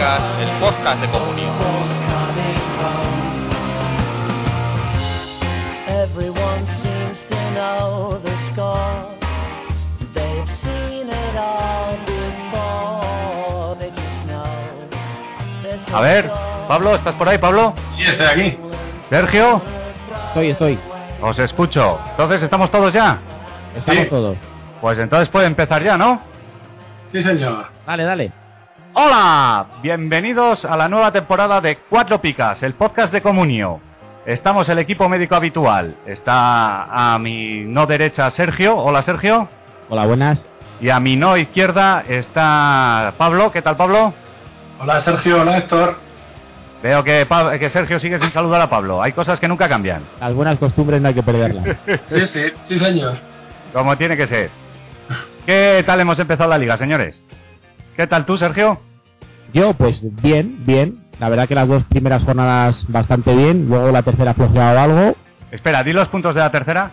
El podcast de comunión. Everyone seems to know the score. They've seen it all before. They just know. there's A ver, Pablo, ¿estás por ahí, Pablo? Sí, estoy aquí. Sergio, Estoy, estoy. os escucho. Entonces, ¿estamos todos ya? Estamos Sí. todos. Pues entonces puede empezar ya, ¿no? Sí, señor. Dale, dale. Hola, bienvenidos a la nueva temporada de Cuatro Picas, el podcast de Comunio. Estamos el equipo médico habitual. Está a mi no derecha Sergio. Hola Sergio. Hola, buenas. Y a mi no izquierda está Pablo. ¿Qué tal Pablo? Hola, Sergio. Hola, Héctor. Veo que, Pa- que Sergio sigue sin saludar a Pablo. Hay cosas que nunca cambian. Las buenas costumbres no hay que perderlas. Sí, sí, sí, señor. Como tiene que ser. ¿Qué tal hemos empezado la liga, señores? ¿Qué tal tú, Sergio? Yo, pues bien, bien. La verdad que las dos primeras jornadas bastante bien. Luego la tercera flojeado algo. Espera, di los puntos de la tercera.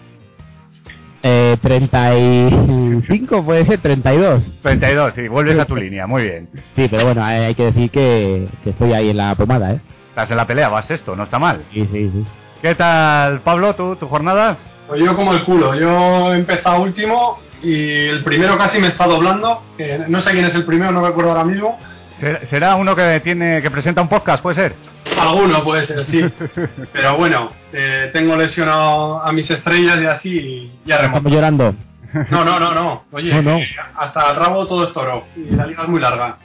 Eh, 35, puede ser 32. 32, sí, vuelves a tu línea, muy bien. Sí, pero bueno, hay, hay que decir que, que estoy ahí en la pomada, ¿eh? Estás en la pelea, vas esto, no está mal. Sí, sí, sí. ¿Qué tal, Pablo, tú, tu jornada? Pues yo como el culo. Yo he empezado último y el primero casi me está doblando. no sé quién es el primero, no recuerdo ahora mismo. ¿Ser- ¿Será uno que tiene que presenta un podcast, puede ser? Alguno puede ser, sí. Pero bueno, eh, tengo lesionado a mis estrellas y así y ya Estamos llorando. No, no, no, no. Oye, No, no. eh, hasta el rabo todo es toro. Y la liga es muy larga.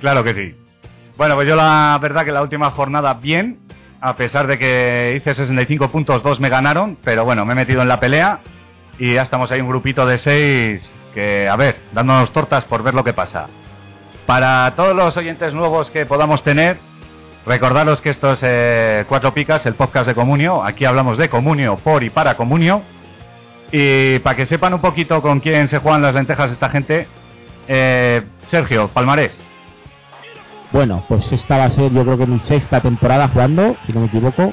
Claro que sí. Bueno, pues yo la verdad que la última jornada bien, a pesar de que hice 65 puntos, dos me ganaron, pero bueno, me he metido en la pelea y ya estamos ahí un grupito de seis que, a ver, dándonos tortas por ver lo que pasa. Para todos los oyentes nuevos que podamos tener, recordaros que esto es eh, Cuatro Picas, el podcast de Comunio. Aquí hablamos de Comunio por y para Comunio. Y para que sepan un poquito con quién se juegan las lentejas esta gente, eh, Sergio, Palmarés. Bueno, pues esta va a ser yo creo que mi sexta temporada jugando, si no me equivoco.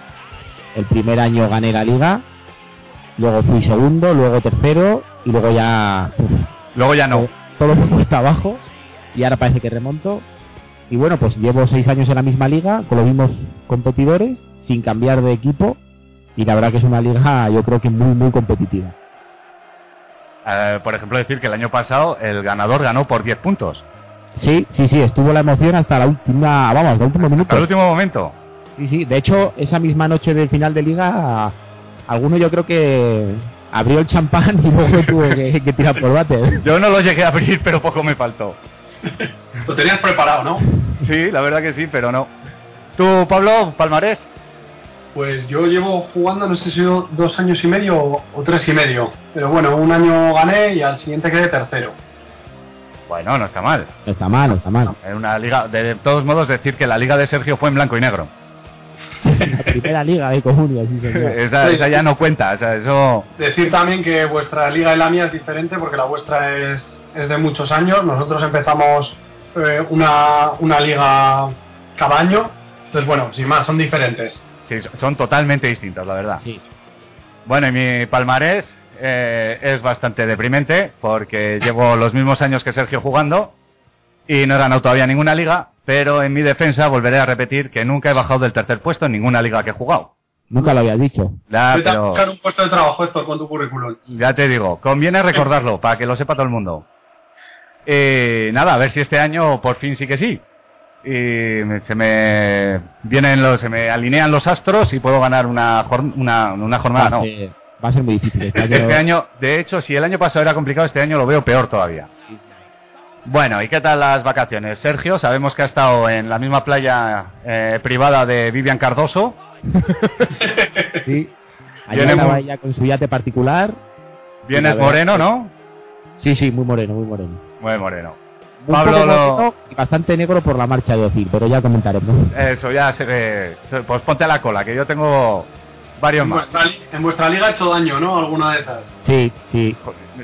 El primer año gané la liga, luego fui segundo, luego tercero y luego ya uf, Luego ya no. todo, fue cuesta abajo y ahora parece que remonto. Y bueno, pues llevo seis años en la misma liga con los mismos competidores, sin cambiar de equipo y la verdad que es una liga yo creo que muy muy competitiva. Eh, por ejemplo, decir que el año pasado el ganador ganó por 10 puntos. Sí, sí, sí, estuvo la emoción hasta la última, vamos, hasta el último minuto. Al último momento. Sí, sí, de hecho, esa misma noche del final de liga, alguno yo creo que abrió el champán y luego tuvo que, que tirar por váter. Yo no lo llegué a abrir, pero poco me faltó. Lo tenías preparado, ¿no? Sí, la verdad que sí, pero no. ¿Tú, Pablo, Palmarés? Pues yo llevo jugando, no sé si dos años y medio o, o tres y medio. Pero bueno, un año gané y al siguiente quedé tercero. Bueno, no está mal. No está mal, no está mal. En una liga, de todos modos, decir que la liga de Sergio fue en blanco y negro. La primera liga de Comunio, sí, señor. esa, esa ya no cuenta, o sea, eso... Decir también que vuestra liga y la mía es diferente porque la vuestra es, es de muchos años. Nosotros empezamos eh, una, una liga cada año. Entonces, bueno, sin más, son diferentes. Sí, son totalmente distintas, la verdad. Sí. Bueno, y mi palmarés eh, es bastante deprimente porque llevo los mismos años que Sergio jugando y no he ganado todavía ninguna liga, pero en mi defensa volveré a repetir que nunca he bajado del tercer puesto en ninguna liga que he jugado. Nunca lo habías dicho. Ya, a buscar un puesto de trabajo, Héctor, con tu currículum. ya te digo, conviene recordarlo para que lo sepa todo el mundo. Y nada, a ver si este año por fin sí que sí. Y se me vienen los, se me alinean los astros y puedo ganar una, jor- una, una jornada. va, a no. ser, va a ser muy difícil. Este año, Este año, de hecho, si el año pasado era complicado, este año lo veo peor todavía. Bueno, ¿y qué tal las vacaciones? Sergio, sabemos que ha estado en la misma playa eh, privada de Vivian Cardoso. Sí. Andaba muy- ella con su yate particular. Vienes La verdad moreno, ¿no? Sí, sí, muy moreno, muy moreno. Muy moreno. Un Pablo lo- moreno y bastante negro por la marcha de Ozil, pero ya comentaremos. Eso ya se ve. Pues ponte a la cola, que yo tengo varios En más. vuestra, en vuestra liga ha hecho daño, ¿no? Alguna de esas. Sí, sí.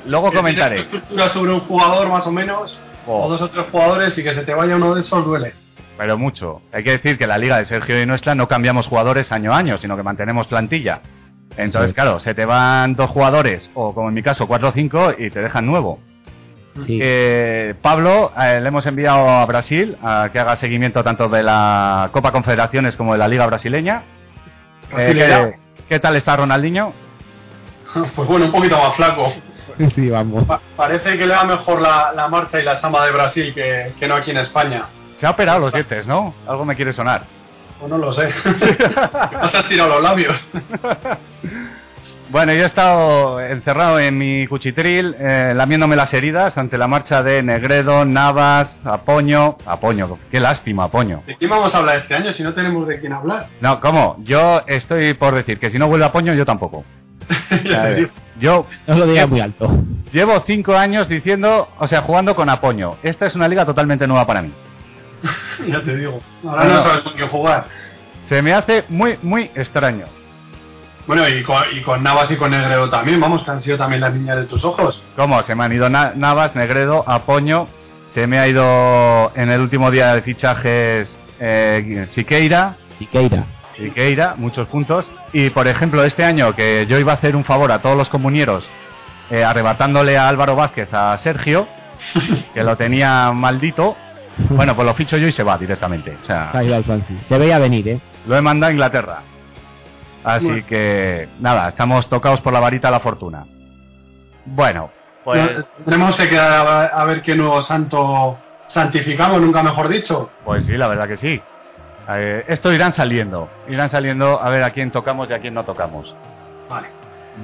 Luego comentaré. estructura sobre un jugador, más o menos, Oh. o dos o tres jugadores, y que se te vaya uno de esos duele. Pero mucho. Hay que decir que la liga de Sergio y nuestra no cambiamos jugadores año a año, sino que mantenemos plantilla. Entonces, Sí. claro, se te van dos jugadores, o como en mi caso, cuatro o cinco, y te dejan nuevo. Sí. Pablo eh, le hemos enviado a Brasil a que haga seguimiento tanto de la Copa Confederaciones como de la Liga Brasileña. Eh, Brasileña. ¿qué, qué tal está Ronaldinho? Pues bueno, un poquito más flaco. Sí, vamos. Pa- parece que le va mejor la, la marcha y la sama de Brasil que, que no aquí en España. Se ha operado los dientes, ¿no? Algo me quiere sonar. Pues no lo sé. has tirado los labios. Bueno, yo he estado encerrado en mi cuchitril, eh, lamiéndome las heridas ante la marcha de Negredo, Navas, Apoño. Apoño, qué lástima, Apoño. ¿De quién vamos a hablar este año si no tenemos de quién hablar? No, ¿cómo? Yo estoy por decir que si no vuelve Apoño, yo tampoco. Ver, yo No lo digas muy alto. llevo cinco años diciendo, o sea, jugando con Apoño. Esta es una liga totalmente nueva para mí. Ya te digo. Ahora No, sabes con quién jugar. Se me hace muy, muy extraño. Bueno, y con, y con Navas y con Negredo también, vamos, que han sido también las niñas de tus ojos. ¿Cómo? Se me han ido Na- Navas, Negredo, Apoño. Se me ha ido en el último día de fichajes eh, Siqueira. Siqueira. Siqueira, muchos puntos. Y por ejemplo, este año que yo iba a hacer un favor a todos los comunieros, eh, arrebatándole a Álvaro Vázquez a Sergio, que lo tenía maldito. Bueno, pues lo ficho yo y se va directamente. O sea, Se ha ido al Swansea. Se veía venir, ¿eh? lo he mandado a Inglaterra. Así Bueno. que, nada, estamos tocados por la varita de la fortuna. Bueno, pues, No, Tenemos que quedar a, a ver qué nuevo santo santificamos, nunca mejor dicho. pues sí, la verdad que sí. Eh, esto irán saliendo. Irán saliendo a ver a quién tocamos y a quién no tocamos. Vale.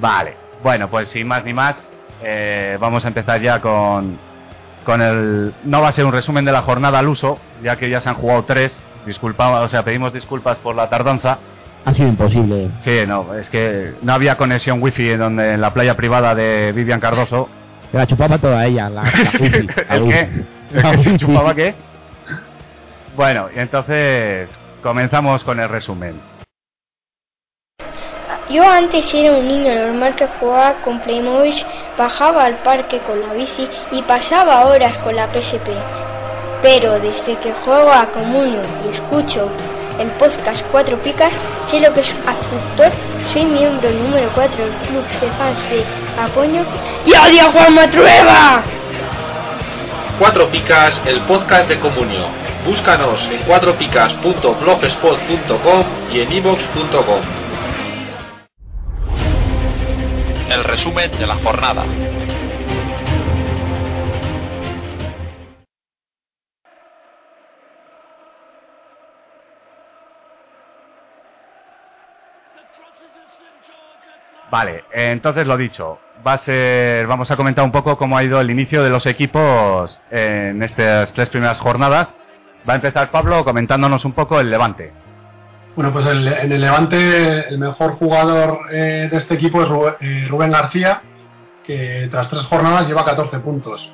Vale. Bueno, pues sin más ni más, eh, vamos a empezar ya con, con el... No va a ser un resumen de la jornada al uso, ya que ya se han jugado tres. Disculpa, o sea, pedimos disculpas por la tardanza. Ha sido imposible. Sí, no, es que no había conexión wifi en, donde, en la playa privada de Vivian Cardoso. Se la chupaba toda ella, la, la wifi, ¿El qué? ¿El que se chupaba qué? Bueno, y entonces comenzamos con el resumen. Yo antes era un niño normal que jugaba con Playmobil, bajaba al parque con la bici y pasaba horas con la PSP. Pero desde que juego a Comunio y escucho el podcast Cuatro Picas, sé lo que es actor, soy miembro número 4 del club de fans de Apoño y odio a Juan Matrueva. Cuatro Picas, el podcast de Comunio. Búscanos en cuatropicas.blogspot.com y en ivox.com. El resumen de la jornada. Vale, entonces lo dicho, va a ser, vamos a comentar un poco cómo ha ido el inicio de los equipos en estas tres primeras jornadas. Va a empezar Pablo comentándonos un poco el Levante. Bueno, pues el- en el Levante el mejor jugador eh, de este equipo es Rubén, eh, Rubén García, que tras tres jornadas lleva 14 puntos.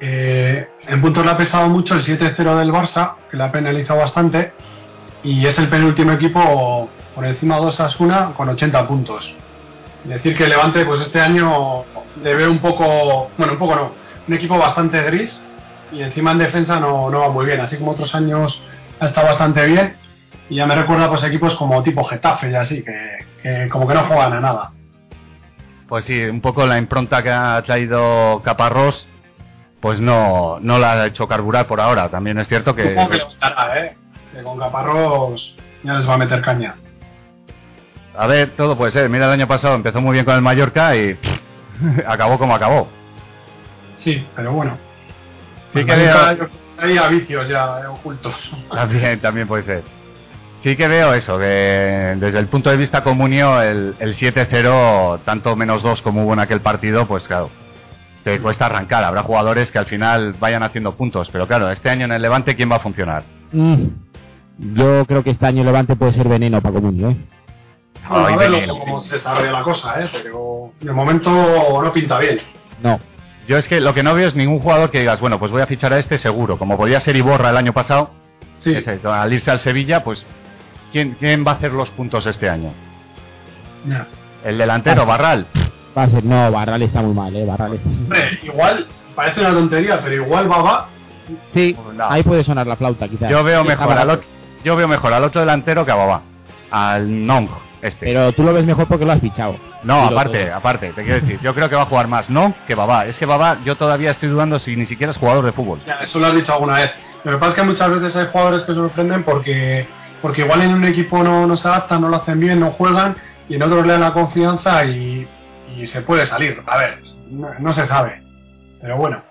Eh, en puntos le ha pesado mucho el 7-0 del Barça, que le ha penalizado bastante, y es el penúltimo equipo por encima de Osasuna con 80 puntos. Decir que Levante, pues este año le ve un poco, bueno, un poco no, un equipo bastante gris y encima en defensa no, no va muy bien, así como otros años ha estado bastante bien y ya me recuerda pues equipos como tipo Getafe y así, que, que como que no juegan a nada. Pues sí, un poco la impronta que ha traído Caparrós, pues no, no la ha hecho carburar por ahora. También es cierto que... Supongo que le gustará, ¿eh? Que con Caparrós ya les va a meter caña. A ver, todo puede ser. Mira, el año pasado empezó muy bien con el Mallorca y acabó como acabó. Sí, pero bueno. Sí El que veo- traía vicios ya ocultos. También, también puede ser. Sí que veo eso, que desde el punto de vista comunio, el, el 7-0, tanto menos 2 como hubo en aquel partido, pues claro, te cuesta arrancar. Habrá jugadores que al final vayan haciendo puntos, pero claro, este año en el Levante, ¿quién va a funcionar? Mm. Yo creo que este año Levante puede ser veneno para Comunio, ¿eh? Bueno, Ay, a ver luego cómo se desarrolla la cosa, ¿eh? Pero de momento no pinta bien. No. Yo es que lo que no veo es ningún jugador que digas, bueno, pues voy a fichar a este seguro, como podía ser Iborra el año pasado, Sí, ese, al irse al Sevilla, pues ¿quién, ¿quién va a hacer los puntos este año? El delantero. Barral. Va a ser, no, Barral está muy mal, ¿eh? Barral está... Hombre, igual, parece una tontería, pero igual Baba Sí, No. ahí puede sonar la flauta, quizás. Yo veo mejor al otro, yo veo mejor al otro delantero que a Babá, al Nong, Este. Pero tú lo ves mejor porque lo has fichado. No, aparte, todo. aparte, te quiero decir, yo creo que va a jugar más, no que Babá. Es que Babá, yo todavía estoy dudando si ni siquiera es jugador de fútbol. Ya, eso lo has dicho alguna vez. Lo que pasa es que muchas veces hay jugadores que sorprenden porque, porque igual en un equipo no, no se adaptan, no lo hacen bien, no juegan y en otros le dan la confianza y, y se puede salir. A ver, no, no se sabe. Pero bueno,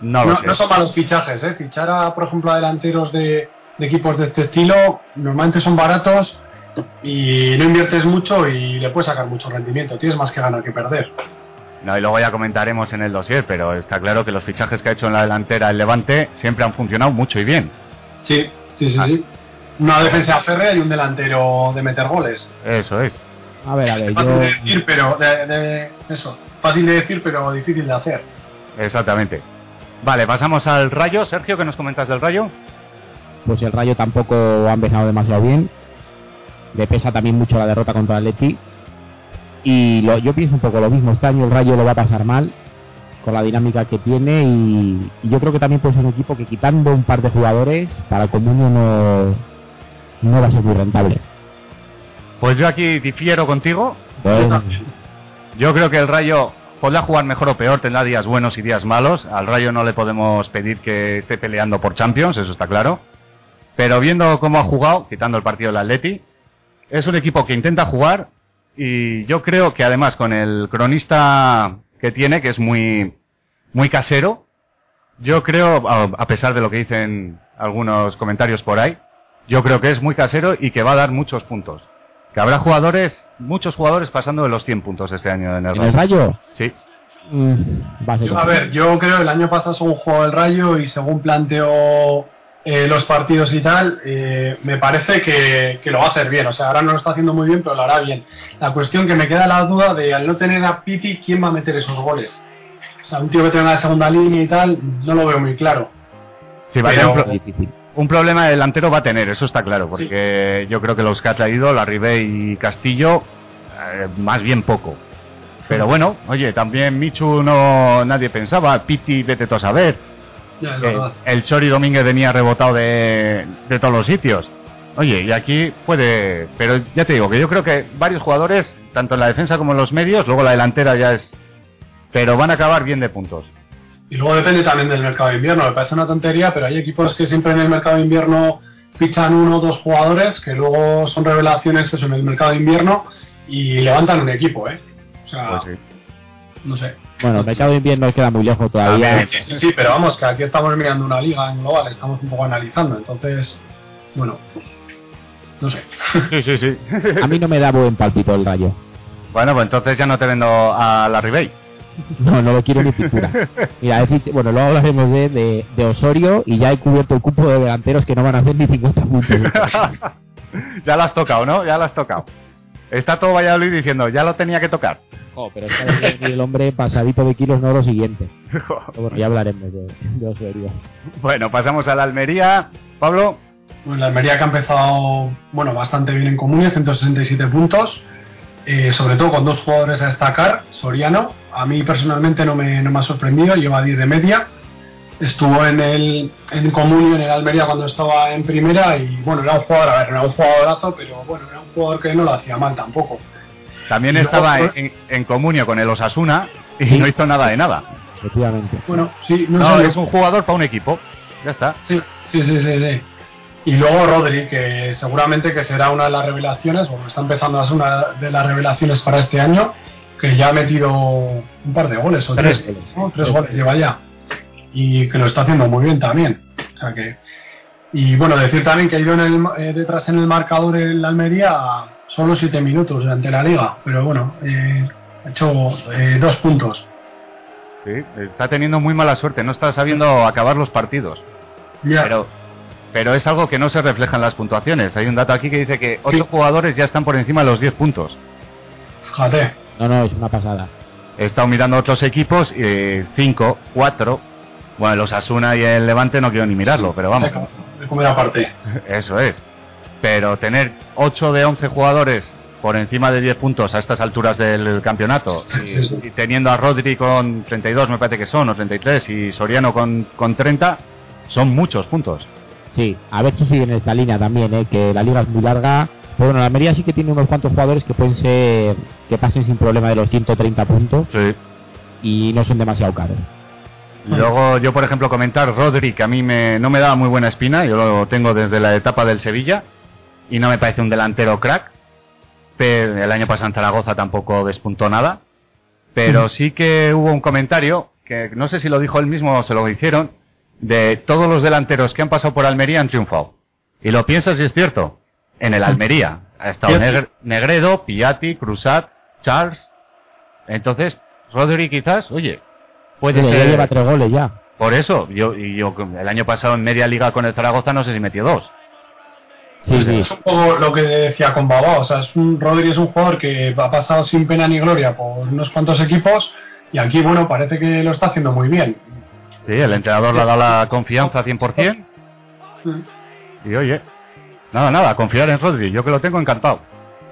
No no, lo sé. no son malos fichajes. ¿eh? Fichar, a, por ejemplo, a delanteros de, de equipos de este estilo normalmente son baratos y no inviertes mucho y le puedes sacar mucho rendimiento. Tienes más que ganar que perder. No, y luego ya comentaremos en el dossier, pero está claro que los fichajes que ha hecho en la delantera el Levante siempre han funcionado mucho y bien. Sí, sí, sí, Ah. sí. Una defensa férrea y un delantero de meter goles. Eso es. A ver, a ver, Fácil yo... de decir, pero de, de- eso. Fácil de decir, pero difícil de hacer. Exactamente. Vale, pasamos al Rayo. Sergio, ¿qué nos comentas del Rayo? pues el Rayo tampoco ha empezado demasiado bien. Le pesa también mucho la derrota contra el Atleti. Y lo- yo pienso un poco lo mismo. Este año el Rayo lo va a pasar mal con la dinámica que tiene y, y yo creo que también puede ser un equipo que quitando un par de jugadores para el Comunio no, no va a ser muy rentable. Pues yo aquí difiero contigo. Pues, Yo creo que el Rayo podrá jugar mejor o peor, tendrá días buenos y días malos. Al Rayo no le podemos pedir que esté peleando por Champions, eso está claro. Pero viendo cómo ha jugado, quitando el partido del Atleti, es un equipo que intenta jugar y yo creo que además con el cronista que tiene, que es muy, muy casero, yo creo, a pesar de lo que dicen algunos comentarios por ahí, yo creo que es muy casero y que va a dar muchos puntos. Que habrá jugadores, muchos jugadores pasando de los 100 puntos este año en el ¿En el Rayo. Sí. Mm, Yo, a ver, yo creo que el año pasado según jugó el Rayo y según planteó eh, los partidos y tal, eh, me parece que, que lo va a hacer bien. O sea, ahora no lo está haciendo muy bien, pero lo hará bien. La cuestión que me queda la duda de al no tener a Piti, ¿quién va a meter esos goles? O sea, un tío que tenga la segunda línea y tal, no lo veo muy claro. Sí, va a Pero- tener un, pro- difícil. un problema delantero va a tener, eso está claro, porque yo creo que los que ha traído, la Ribé y Castillo, eh, más bien poco. Pero bueno, oye, también Michu no nadie pensaba, Piti, vete tú a saber. Ya, verdad. el Chori Domínguez venía rebotado de, de todos los sitios. Oye, y aquí puede. Pero ya te digo que yo creo que varios jugadores, tanto en la defensa como en los medios, luego la delantera ya es. Pero van a acabar bien de puntos. Y luego depende también del mercado de invierno. Me parece una tontería, pero hay equipos que siempre en el mercado de invierno fichan uno o dos jugadores que luego son revelaciones eso, en el mercado de invierno y levantan un equipo, ¿eh? O sea, Pues sí. No sé. Bueno, el mercado de invierno queda muy lejos todavía. Sí, sí, sí, pero vamos, que aquí estamos mirando una liga en global, estamos un poco analizando. Entonces, bueno, no sé. Sí, sí, sí. A mí no me da buen palpito el Rayo. bueno, pues entonces ya no te vendo a la Ribey. No, no lo quiero ni pintura. Mira, he fich- bueno, luego hablaremos de, de, de Osorio y ya he cubierto el cupo de delanteros que no van a hacer ni 50 puntos. ya lo has tocado, ¿no? Ya lo has tocado. Está todo Valladolid diciendo, ya lo tenía que tocar. Jo, pero es que el hombre pasadito de kilos, no lo siguiente. Bueno, ya hablaremos de, de Osorio. bueno, pasamos a la Almería. Pablo, Pues la Almería que ha empezado, bueno, bastante bien en Comunia, 167 puntos. eh, sobre todo con dos jugadores a destacar. Soriano, a mí personalmente no me, no me ha sorprendido, lleva 10 de media. Estuvo en el en Comunio, en el Almería cuando estaba en primera y bueno, era un jugador, a ver, era un jugadorazo, pero bueno, era un jugador que no lo hacía mal tampoco. también luego estaba en, en comunio con el Osasuna y Sí. no hizo nada de nada. Efectivamente. Bueno, sí, no, No, sé, es un jugador para un equipo. Ya está. Sí, sí, sí, sí, sí. Y luego Rodri, que seguramente que será una de las revelaciones, o está empezando a ser una de las revelaciones para este año, que ya ha metido un par de goles, o Tres tres, goles. ¿no? tres goles lleva ya. Y que lo está haciendo muy bien también. O sea que... Y bueno, decir también que ha ido en el, eh, detrás en el marcador el Almería solo siete minutos durante la liga, pero bueno, eh, ha hecho eh, dos puntos. Sí, está teniendo muy mala suerte, no está sabiendo acabar los partidos. Ya. Pero, pero es algo que no se refleja en las puntuaciones. Hay un dato aquí que dice que ocho jugadores ya están por encima de los 10 puntos. Fíjate. No, no, es una pasada. He estado mirando otros equipos, eh, cinco, cuatro. Bueno, los Asuna y el Levante no quiero ni mirarlo, pero vamos, De comer aparte. eso es. Pero tener 8 de 11 jugadores por encima de 10 puntos a estas alturas del campeonato y, y teniendo a Rodri con 32 me parece que son, o 33, y Soriano con, con 30, son muchos puntos. Sí, a ver si siguen esta línea también, ¿eh? que la liga es muy larga Pero bueno, la Almería sí que tiene unos cuantos jugadores que pueden ser que pasen sin problema de los 130 puntos Sí. y no son demasiado caros. Luego yo, por ejemplo, comentar Rodri, que a mí me, no me daba muy buena espina, yo lo tengo desde la etapa del Sevilla y no me parece un delantero crack. Pero el año pasado en Zaragoza tampoco despuntó nada. Pero sí que hubo un comentario, que no sé si lo dijo él mismo o se lo hicieron, de todos los delanteros que han pasado por Almería han triunfado. Y lo piensas y es cierto. En el Almería ha estado Negredo, Piatti, Cruzat, Charles. Entonces, Rodri quizás, oye, puede ya ser... lleva tres goles ya. Por eso, yo, y yo el año pasado en media liga con el Zaragoza no sé si metió dos. Sí, sí. Es un poco lo que decía con Babao, o sea, es un, Rodri es un jugador que ha pasado sin pena ni gloria por unos cuantos equipos y aquí, bueno, parece que lo está haciendo muy bien. Sí, el entrenador le ha dado la confianza 100%. Y oye, nada, nada, confiar en Rodri, yo que lo tengo encantado.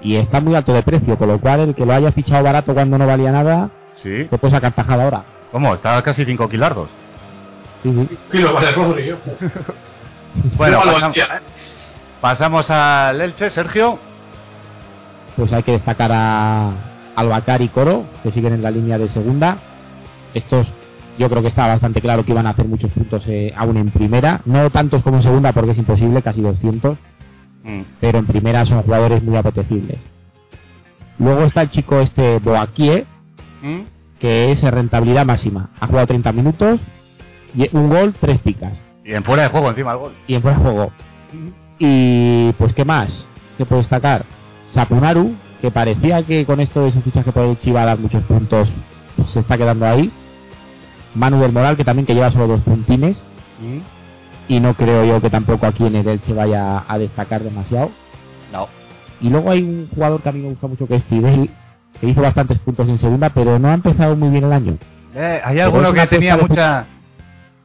Y está muy alto de precio, con lo cual el que lo haya fichado barato cuando no valía nada, Sí. se puede sacar tajada ahora. ¿Cómo? Está a casi 5 kilardos. Sí, sí. Y lo vale Rodri, ojo. Bueno, Igual lo pasam- hacía, ¿eh? pasamos al Elche, Sergio. Pues hay que destacar a Albacar y Coro, que siguen en la línea de segunda. Estos yo creo que está bastante claro que iban a hacer muchos puntos eh, aún en primera. No tantos como en segunda porque es imposible, casi 200. Mm, pero en primera son jugadores muy apetecibles. Luego está el chico este Boakie, mm, que es rentabilidad máxima. Ha jugado 30 minutos, y un gol, tres picas. Y en fuera de juego encima el gol. Y en fuera de juego. Y pues, ¿qué más? Se puede destacar? Sapunaru, que parecía que con esto de su fichaje por el Chiva dar muchos puntos, pues, se está quedando ahí. Manu del Moral, que también que lleva solo dos puntines. Mm, Y no creo yo que tampoco aquí en el Elche vaya a destacar demasiado. No. Y luego hay un jugador que a mí me gusta mucho que es Fidel, que hizo bastantes puntos en segunda, pero no ha empezado muy bien el año. Eh, hay alguno que tenía de mucha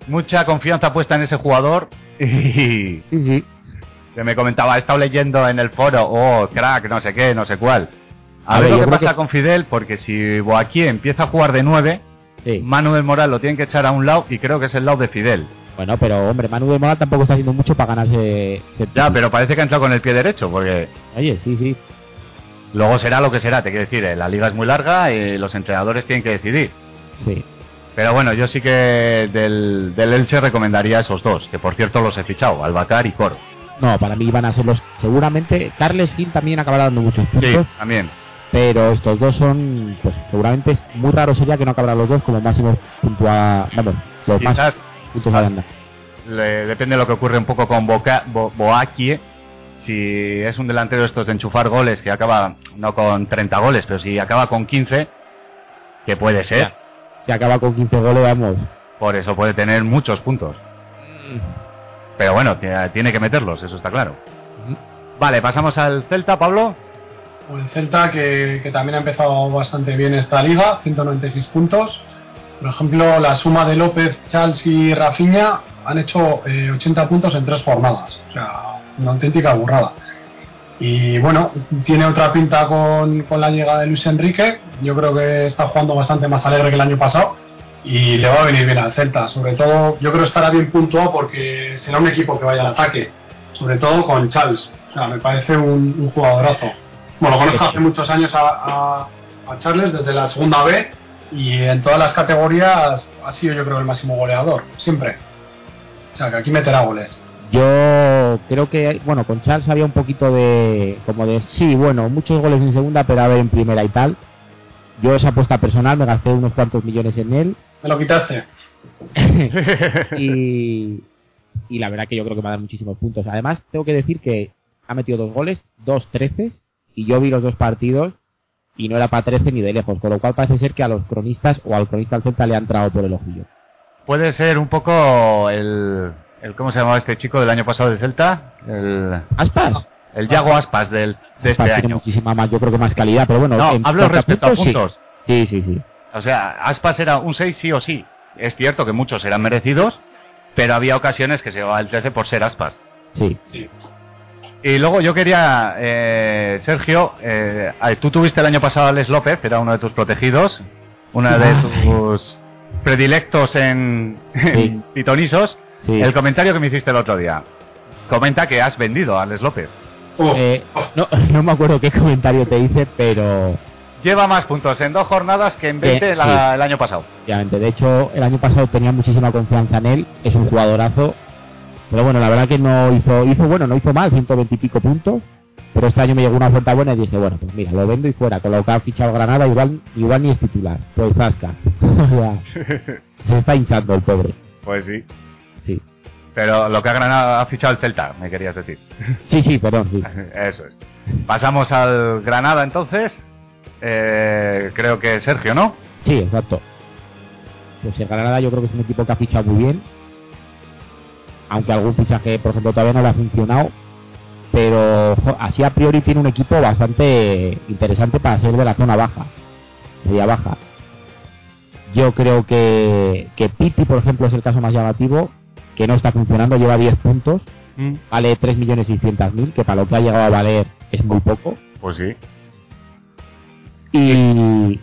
mucha confianza puesta en ese jugador y Sí, sí. que me comentaba, he estado leyendo en el foro, oh, crack, no sé qué, no sé cuál. A, A ver, lo que pasa que- con Fidel, porque si Boaquí empieza a jugar de 9, sí. Manu del Moral lo tienen que echar a un lado y creo que es el lado de Fidel. Bueno, pero hombre, Manu del Moral tampoco está haciendo mucho para ganarse ese Ya, pero parece que ha entrado con el pie derecho, porque Oye, sí, sí. Luego será lo que será, te quiero decir, eh, la liga es muy larga y los entrenadores tienen que decidir. Sí. Pero bueno, yo sí que del, del Elche recomendaría esos dos, que por cierto los he fichado, Albacar y Coro. No, para mí van a ser los. Seguramente. Carles Gil también acabará dando muchos Sí, puntos. también. Pero estos dos son. Pues seguramente es muy raro sería que no acabaran los dos como máximos puntua. Vamos, los más Quizás puntos a andar. le- depende de lo que ocurre un poco con Boca, Bo- Boakie. Si es un delantero de estos de enchufar goles que acaba no con 30 goles, pero si acaba con 15, que puede ser, Si acaba con 15 goles, vamos. por eso puede tener muchos puntos. Pero bueno, tiene que meterlos, eso está claro. Vale, pasamos al Celta, Pablo. O el Celta, que, que también ha empezado bastante bien esta liga, 196 puntos. Por ejemplo, la suma de López, Charles y Rafinha han hecho eh, 80 puntos en tres jornadas. O sea, una auténtica burrada. Y bueno, tiene otra pinta con, con la llegada de Luis Enrique. Yo creo que está jugando bastante más alegre que el año pasado. Y le va a venir bien al Celta. Sobre todo, yo creo que estará bien puntuado porque será un equipo que vaya al ataque. Sobre todo con Charles. O sea, me parece un, jugadorazo. Bueno, lo conozco hace muchos años a Charles desde la segunda B y en todas las categorías ha sido yo creo el máximo goleador, siempre. O sea, que aquí meterá goles. Yo creo que, bueno, con Charles había un poquito de, como de, sí, bueno, muchos goles en segunda, pero a ver en primera y tal. Yo esa apuesta personal me gasté unos cuantos millones en él ¿Me lo quitaste? y, y la verdad que yo creo que me ha dado muchísimos puntos. Además, tengo que decir que ha metido dos goles, dos treces, y yo vi los dos partidos y no era para 13 ni de lejos, con lo cual parece ser que a los cronistas o al cronista del Celta le ha entrado por el ojillo. Puede ser un poco el, el ¿cómo se llamaba este chico del año pasado del Celta? El, ¿Aspas? el Yago Aspas del, de este tiene año. muchísima más, yo creo que más calidad, pero bueno. No, en hablo respecto a puntos, sí. Sí, sí, sí. O sea, Aspas era un 6 sí o sí. Es cierto que muchos eran merecidos, pero había ocasiones que se llevaba el 13 por ser Aspas. Sí. Y luego yo quería, eh, Sergio, eh, tú tuviste el año pasado a Les López, era uno de tus protegidos, una de Ay. tus predilectos en, en Sí. pitonisos. Sí. El comentario que me hiciste el otro día. Comenta que has vendido a Les López. Oh, Eh, no, no me acuerdo qué comentario te hice, pero Lleva más puntos en dos jornadas que en Que- 20 la- sí. el año pasado. obviamente, de hecho, el año pasado tenía muchísima confianza en él, es un jugadorazo, pero bueno, la verdad que no hizo, hizo bueno, no hizo mal, 120 y pico puntos, pero este año me llegó una oferta buena y dije, bueno, pues mira, lo vendo y fuera, con lo que ha fichado Granada, igual, igual ni es titular, pues zasca. o sea, se está hinchando el pobre, Pues sí. Pero lo que ha, fichado el Celta, me querías decir. Sí, sí, perdón, sí. Eso es. Pasamos al Granada entonces. Eh, creo que Sergio, ¿no? Sí, exacto. Pues el Granada yo creo que es un equipo que ha fichado muy bien. Aunque algún fichaje, por ejemplo, todavía no le ha funcionado. Pero así a priori tiene un equipo bastante interesante para ser de la zona baja. Media baja. Yo creo que, que Pipi, por ejemplo, es el caso más llamativo. Que no está funcionando, lleva 10 puntos. Vale 3.600.000, que para lo que ha llegado a valer es muy poco. Pues sí. Y...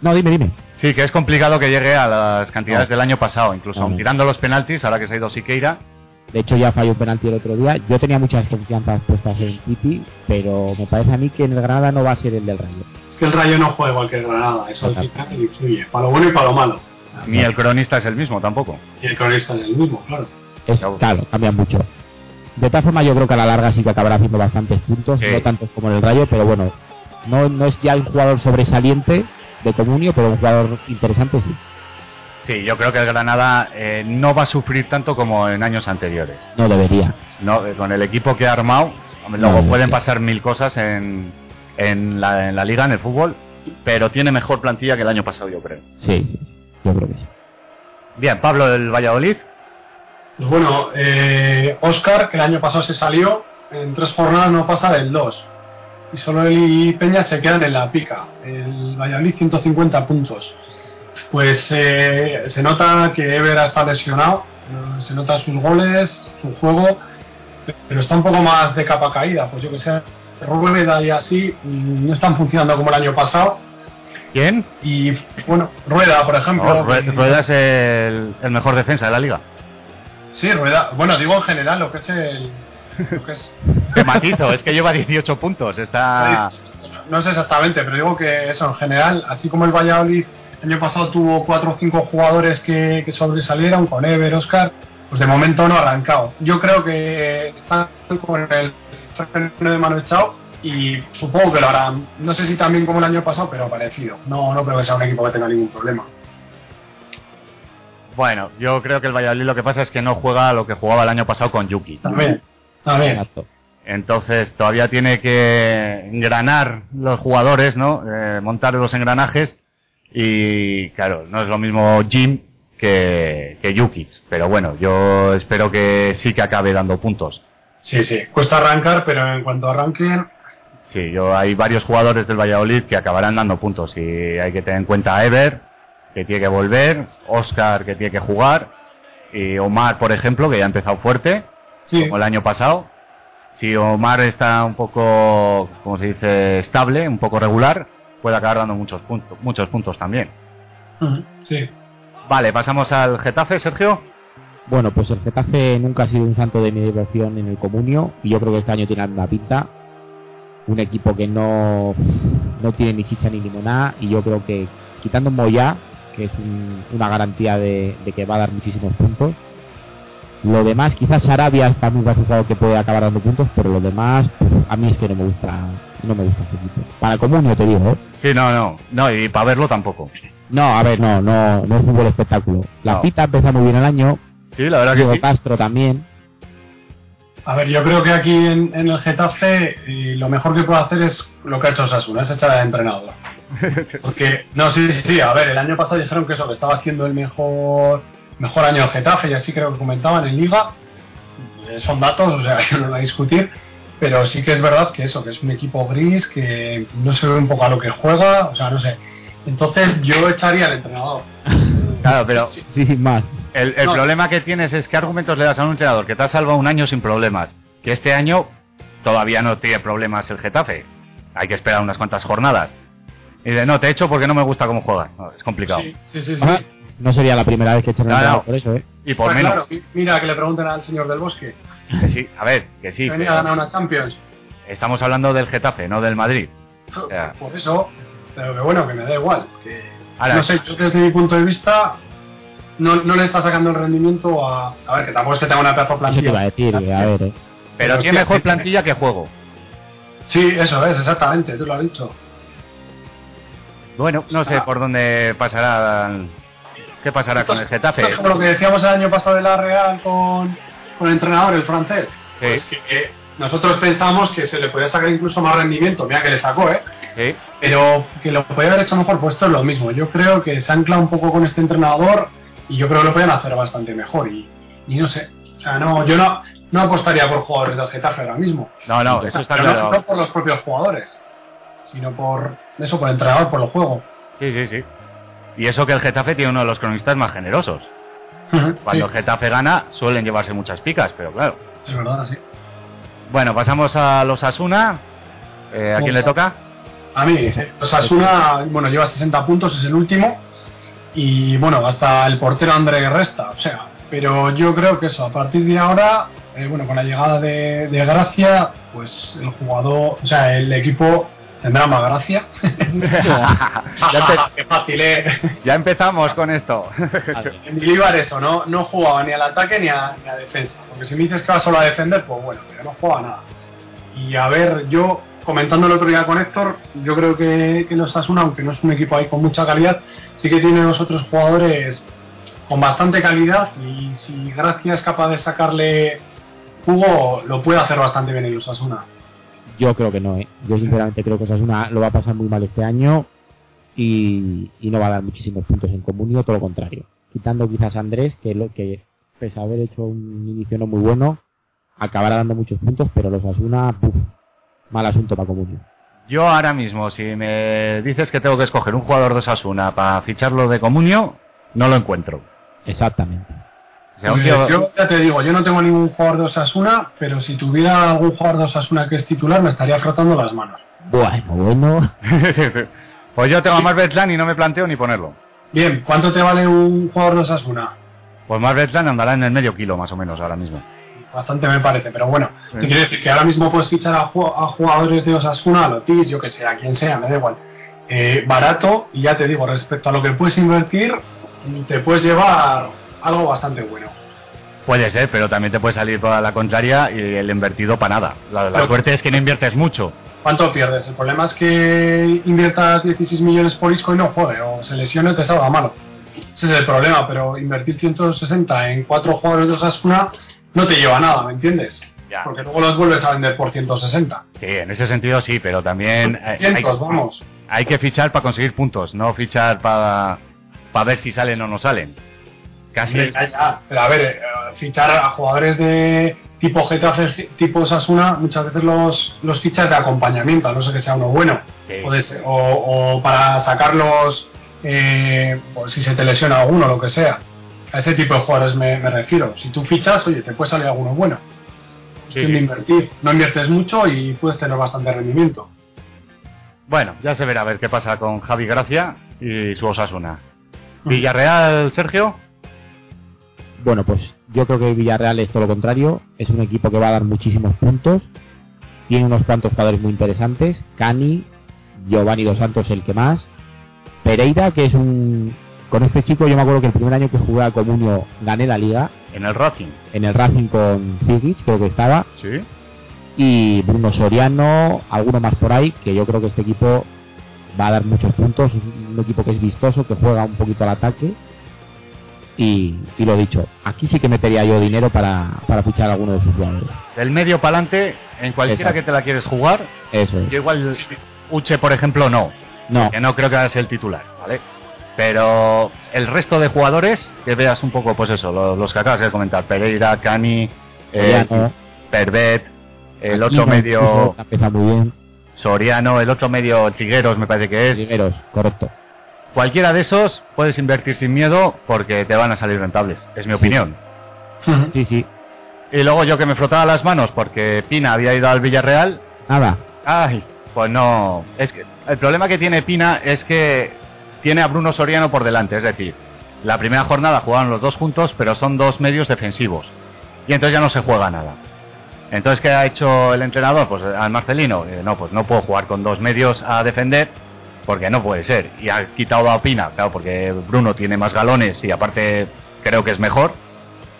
No, dime, dime. Sí, que es complicado que llegue a las cantidades No. del año pasado, incluso No, tirando los penaltis, ahora que se ha ido Siqueira. De hecho, ya falló un penalti el otro día. Yo tenía muchas confianzas puestas en Titi, pero me parece a mí que en el Granada no va a ser el del Rayo. Es que el Rayo no juega igual que el Granada, eso al final influye, para lo bueno y para lo malo. Ni el cronista es el mismo tampoco. Y el cronista es el mismo, claro. Es, Claro. claro, cambia mucho. De todas formas, yo creo que a la larga sí que acabará haciendo bastantes puntos, Sí. no tantos como en el Rayo, pero bueno, no, no es ya un jugador sobresaliente de comunio, pero un jugador interesante sí. Sí, yo creo que el Granada eh, no va a sufrir tanto como en años anteriores. No debería. No, eh, con el equipo que ha armado, No, luego no, pueden pasar mil cosas en, en, la, en la liga, en el fútbol, pero tiene mejor plantilla que el año pasado, yo creo. Sí, sí, sí. Yo creo que sí. Bien, Pablo del Valladolid. Pues bueno, eh, Oscar, que el año pasado se salió, en tres jornadas no pasa del 2. Y solo él y Peña se quedan en la pica. El Valladolid 150 puntos. Pues eh, se nota que Ever está lesionado, eh, se nota sus goles, su juego, pero está un poco más de capa caída. Pues yo que sé, Rueda y así mm, no están funcionando como el año pasado. ¿Quién? Y bueno, Rueda, por ejemplo. Oh, Rueda es el, el mejor defensa de la liga. Sí, Rueda. Bueno, digo en general lo que es el. Lo que es, Qué matizo, es que lleva 18 puntos. Está. no sé exactamente, pero digo que eso en general, así como el Valladolid el año pasado tuvo cuatro o cinco jugadores que, que sobresalieron, con Ever, Oscar, pues de momento no ha arrancado. Yo creo que están con el freno de mano echado y supongo que lo harán. No sé si también como el año pasado, pero parecido. No, no creo que sea un equipo que tenga ningún problema. Bueno, yo creo que el Valladolid lo que pasa es que no juega a lo que jugaba el año pasado con Yuki. También, también. Exacto. Entonces todavía tiene que engranar los jugadores, ¿no? Eh, montar los engranajes y claro, no es lo mismo Jim que, que Jukic, pero bueno, yo espero que sí que acabe dando puntos. Sí, sí. Cuesta arrancar, pero en cuanto arranquen, Sí, yo hay varios jugadores del Valladolid que acabarán dando puntos y hay que tener en cuenta a Ever, que tiene que volver, Oscar, que tiene que jugar, y Omar, por ejemplo, que ya ha empezado fuerte, sí. como el año pasado. Si Omar está un poco, como se dice, estable, un poco regular, puede acabar dando muchos puntos, muchos puntos también. Sí. Vale, pasamos al Getafe, Sergio. Bueno, pues el Getafe nunca ha sido un santo de mi devoción en el comunio y yo creo que este año tiene la pinta. Un equipo que no, no tiene ni chicha ni limonada y yo creo que quitando Moya, que es un- una garantía de, de que va a dar muchísimos puntos, lo demás, quizás Sarabia está muy jugador que puede acabar dando puntos, pero lo demás, pues, a mí es que no me gusta, no me gusta este equipo. Para el comunio te digo, ¿eh? Sí, no, no, no, y para verlo tampoco. No, a ver, no, no, no es fútbol espectáculo. La No. Pita empezó muy bien el año, Sí, la verdad que Diego sí. Castro también. A ver, yo creo que aquí en, en el Getafe eh, lo mejor que puede hacer es lo que ha hecho Sasuna, es echar al entrenador. Porque, no, sí, sí, sí, a ver, el año pasado dijeron que eso, que estaba haciendo el mejor mejor año el Getafe, y así creo que comentaban en Liga. Eh, Son datos, o sea, yo no lo voy a discutir, pero sí que es verdad que eso, que es un equipo gris, que no se ve un poco a lo que juega, o sea, no sé. Entonces yo echaría al entrenador. Claro, pero Sí, sin más. el, el No. problema que tienes es qué argumentos le das a un entrenador que te ha salvado un año sin problemas. Que este año todavía no tiene problemas el Getafe. Hay que esperar unas cuantas jornadas. Y de no, te echo porque no me gusta cómo juegas. No, es complicado. Sí, sí, sí. sí. Ah, no sería la primera vez que echan un No, por eso, ¿eh? Y por Está menos. claro. Mi- Mira, que le pregunten al señor del bosque. Que sí, a ver, que sí. venía pero- a ganar una Champions. Estamos hablando del Getafe, no del Madrid. O sea, Por eso, pero que bueno, que me da igual. Que, Ahora- no sé, yo desde mi punto de vista no, no le está sacando el rendimiento a... A ver, que tampoco es que tenga una pedazo Eso te plantilla. iba a decir, a ver, eh. pero Pero tiene mejor que- plantilla que juego. Sí, eso es, exactamente, tú lo has dicho. Bueno, no sé Ah. por dónde pasará. ¿Qué pasará con el Getafe? es como lo que decíamos el año pasado de la Real con, con el entrenador, el francés. Sí. Pues que eh, nosotros pensamos que se le podía sacar incluso más rendimiento, mira que le sacó, ¿eh? Pero que lo podía haber hecho mejor, pues esto es lo mismo. Yo creo que se ancla un poco con este entrenador y yo creo que lo pueden hacer bastante mejor. Y, y no sé, o sea, no, yo no, no apostaría por jugadores del Getafe ahora mismo. No, no, eso está Pero no- claro. no por los propios jugadores, sino por eso, por el entrenador, por el juego. Sí, sí, sí. Y eso que el Getafe tiene uno de los cronistas más generosos. Cuando Sí, el Getafe gana, suelen llevarse muchas picas, pero claro. es verdad, sí. Bueno, pasamos a los Asuna. Eh, ¿A quién le toca? A mí, eh, Osasuna, bueno, lleva 60 puntos, es el último. Y bueno, hasta el portero André resta, o sea. Pero yo creo que eso, a partir de ahora, eh, bueno, con la llegada de, de Gracia, pues el jugador, o sea, el equipo tendrá más gracia. ya, ¡Qué fácil, eh! ya empezamos con esto. En Bolívar eso, no, no jugaba ni al ataque ni a, ni a defensa. Porque si me dices que va solo a defender, pues bueno, pero no juega nada. Y a ver, yo comentando el otro día con Héctor, yo creo que, que los Asuna, aunque no es un equipo ahí con mucha calidad, sí que tiene los otros jugadores con bastante calidad y si Gracia es capaz de sacarle jugo, lo puede hacer bastante bien en los Asuna. Yo creo que no, ¿eh? Yo sinceramente creo que Osasuna lo va a pasar muy mal este año y, no va a dar muchísimos puntos en comunio, todo lo contrario. Quitando quizás Andrés, que lo que pese a haber hecho un inicio no muy bueno, acabará dando muchos puntos, pero los Asuna, puf, mal asunto para comunio. Yo ahora mismo, si me dices que tengo que escoger un jugador de Osasuna para ficharlo de Comunio, no lo encuentro. Exactamente. O sea, un Pues tío- Yo ya te digo, yo no tengo ningún jugador de Osasuna, pero si tuviera algún jugador de Osasuna que es titular, me estaría frotando las manos. Bueno, bueno. pues yo tengo a Mar Betlan y no me planteo ni ponerlo. Bien, ¿cuánto te vale un jugador de Osasuna? Pues Mar Betlan andará en el medio kilo más o menos ahora mismo. Bastante me parece, pero bueno, Sí. te quiero decir que ahora mismo puedes fichar a, ju- a jugadores de Osasuna, a Lotis, yo que sé, a quien sea, me da igual. Eh, barato, y ya te digo, respecto a lo que puedes invertir, te puedes llevar algo bastante bueno. Puede ser, pero también te puede salir toda la contraria y el invertido para nada. La, suerte es que no inviertes mucho. ¿Cuánto pierdes? El problema es que inviertas 16 millones por Isco y no juegue, o se lesione o te salga malo. Ese es el problema, pero invertir 160 en cuatro jugadores de Osasuna no te lleva nada, ¿me entiendes? Ya. Porque luego los vuelves a vender por 160. Sí, en ese sentido sí, pero también eh, hay, 500, vamos. hay que fichar para conseguir puntos, no fichar para ver si salen o no salen. Casi Hombre, ya, ya. Pero a ver, eh, fichar a jugadores de tipo Getafe, tipo Sasuna, muchas veces los, los fichas de acompañamiento, a no ser que sea uno bueno. Sí. O, de o- o para sacarlos eh, pues si se te lesiona alguno, lo que sea. A ese tipo de jugadores me, me refiero. Si tú fichas, oye, te puede salir alguno bueno. Sí, de invertir. No inviertes mucho y puedes tener bastante rendimiento. Bueno, ya se verá a ver qué pasa con Javi Gracia y su Osasuna. Villarreal, Sergio. Bueno, pues yo creo que Villarreal es todo lo contrario. Es un equipo que va a dar muchísimos puntos. Tiene unos cuantos jugadores muy interesantes. Cani, Giovanni Dos Santos el que más. Pereira, que es un... Con este chico yo me acuerdo que el primer año que jugué a Comunio gané la liga. En el Racing. En el Racing con Zigic, creo que estaba. Sí. Y Bruno Soriano, alguno más por ahí, que yo creo que este equipo va a dar muchos puntos. Un equipo que es vistoso, que juega un poquito al ataque. Y, y lo dicho, aquí sí que metería yo dinero para, para fichar a alguno de sus jugadores. Del medio para adelante, en cualquiera Exacto. que te la quieres jugar, Eso es. yo igual Uche, por ejemplo, no. No, Que no creo que sea el titular, ¿vale? Pero el resto de jugadores, que veas un poco, pues eso, lo- los, que acabas de comentar, Pereira, Cani, eh. Pervet, el otro medio muy bien. Soriano, el otro medio Trigueros, me parece que es. Trigueros, correcto. Cualquiera de esos puedes invertir sin miedo porque te van a salir rentables, es mi Sí. opinión. Sí, sí. Y luego yo que me frotaba las manos porque Pina había ido al Villarreal, Nada. ay, pues no. Es que el problema que tiene Pina es que tiene a Bruno Soriano por delante, es decir, la primera jornada jugaron los dos juntos, pero son dos medios defensivos. Y entonces ya no se juega nada. Entonces, ¿qué ha hecho el entrenador? Pues al Marcelino, eh, no, pues no puedo jugar con dos medios a defender, porque no puede ser. Y ha quitado a Opina, claro, porque Bruno tiene más galones y aparte creo que es mejor.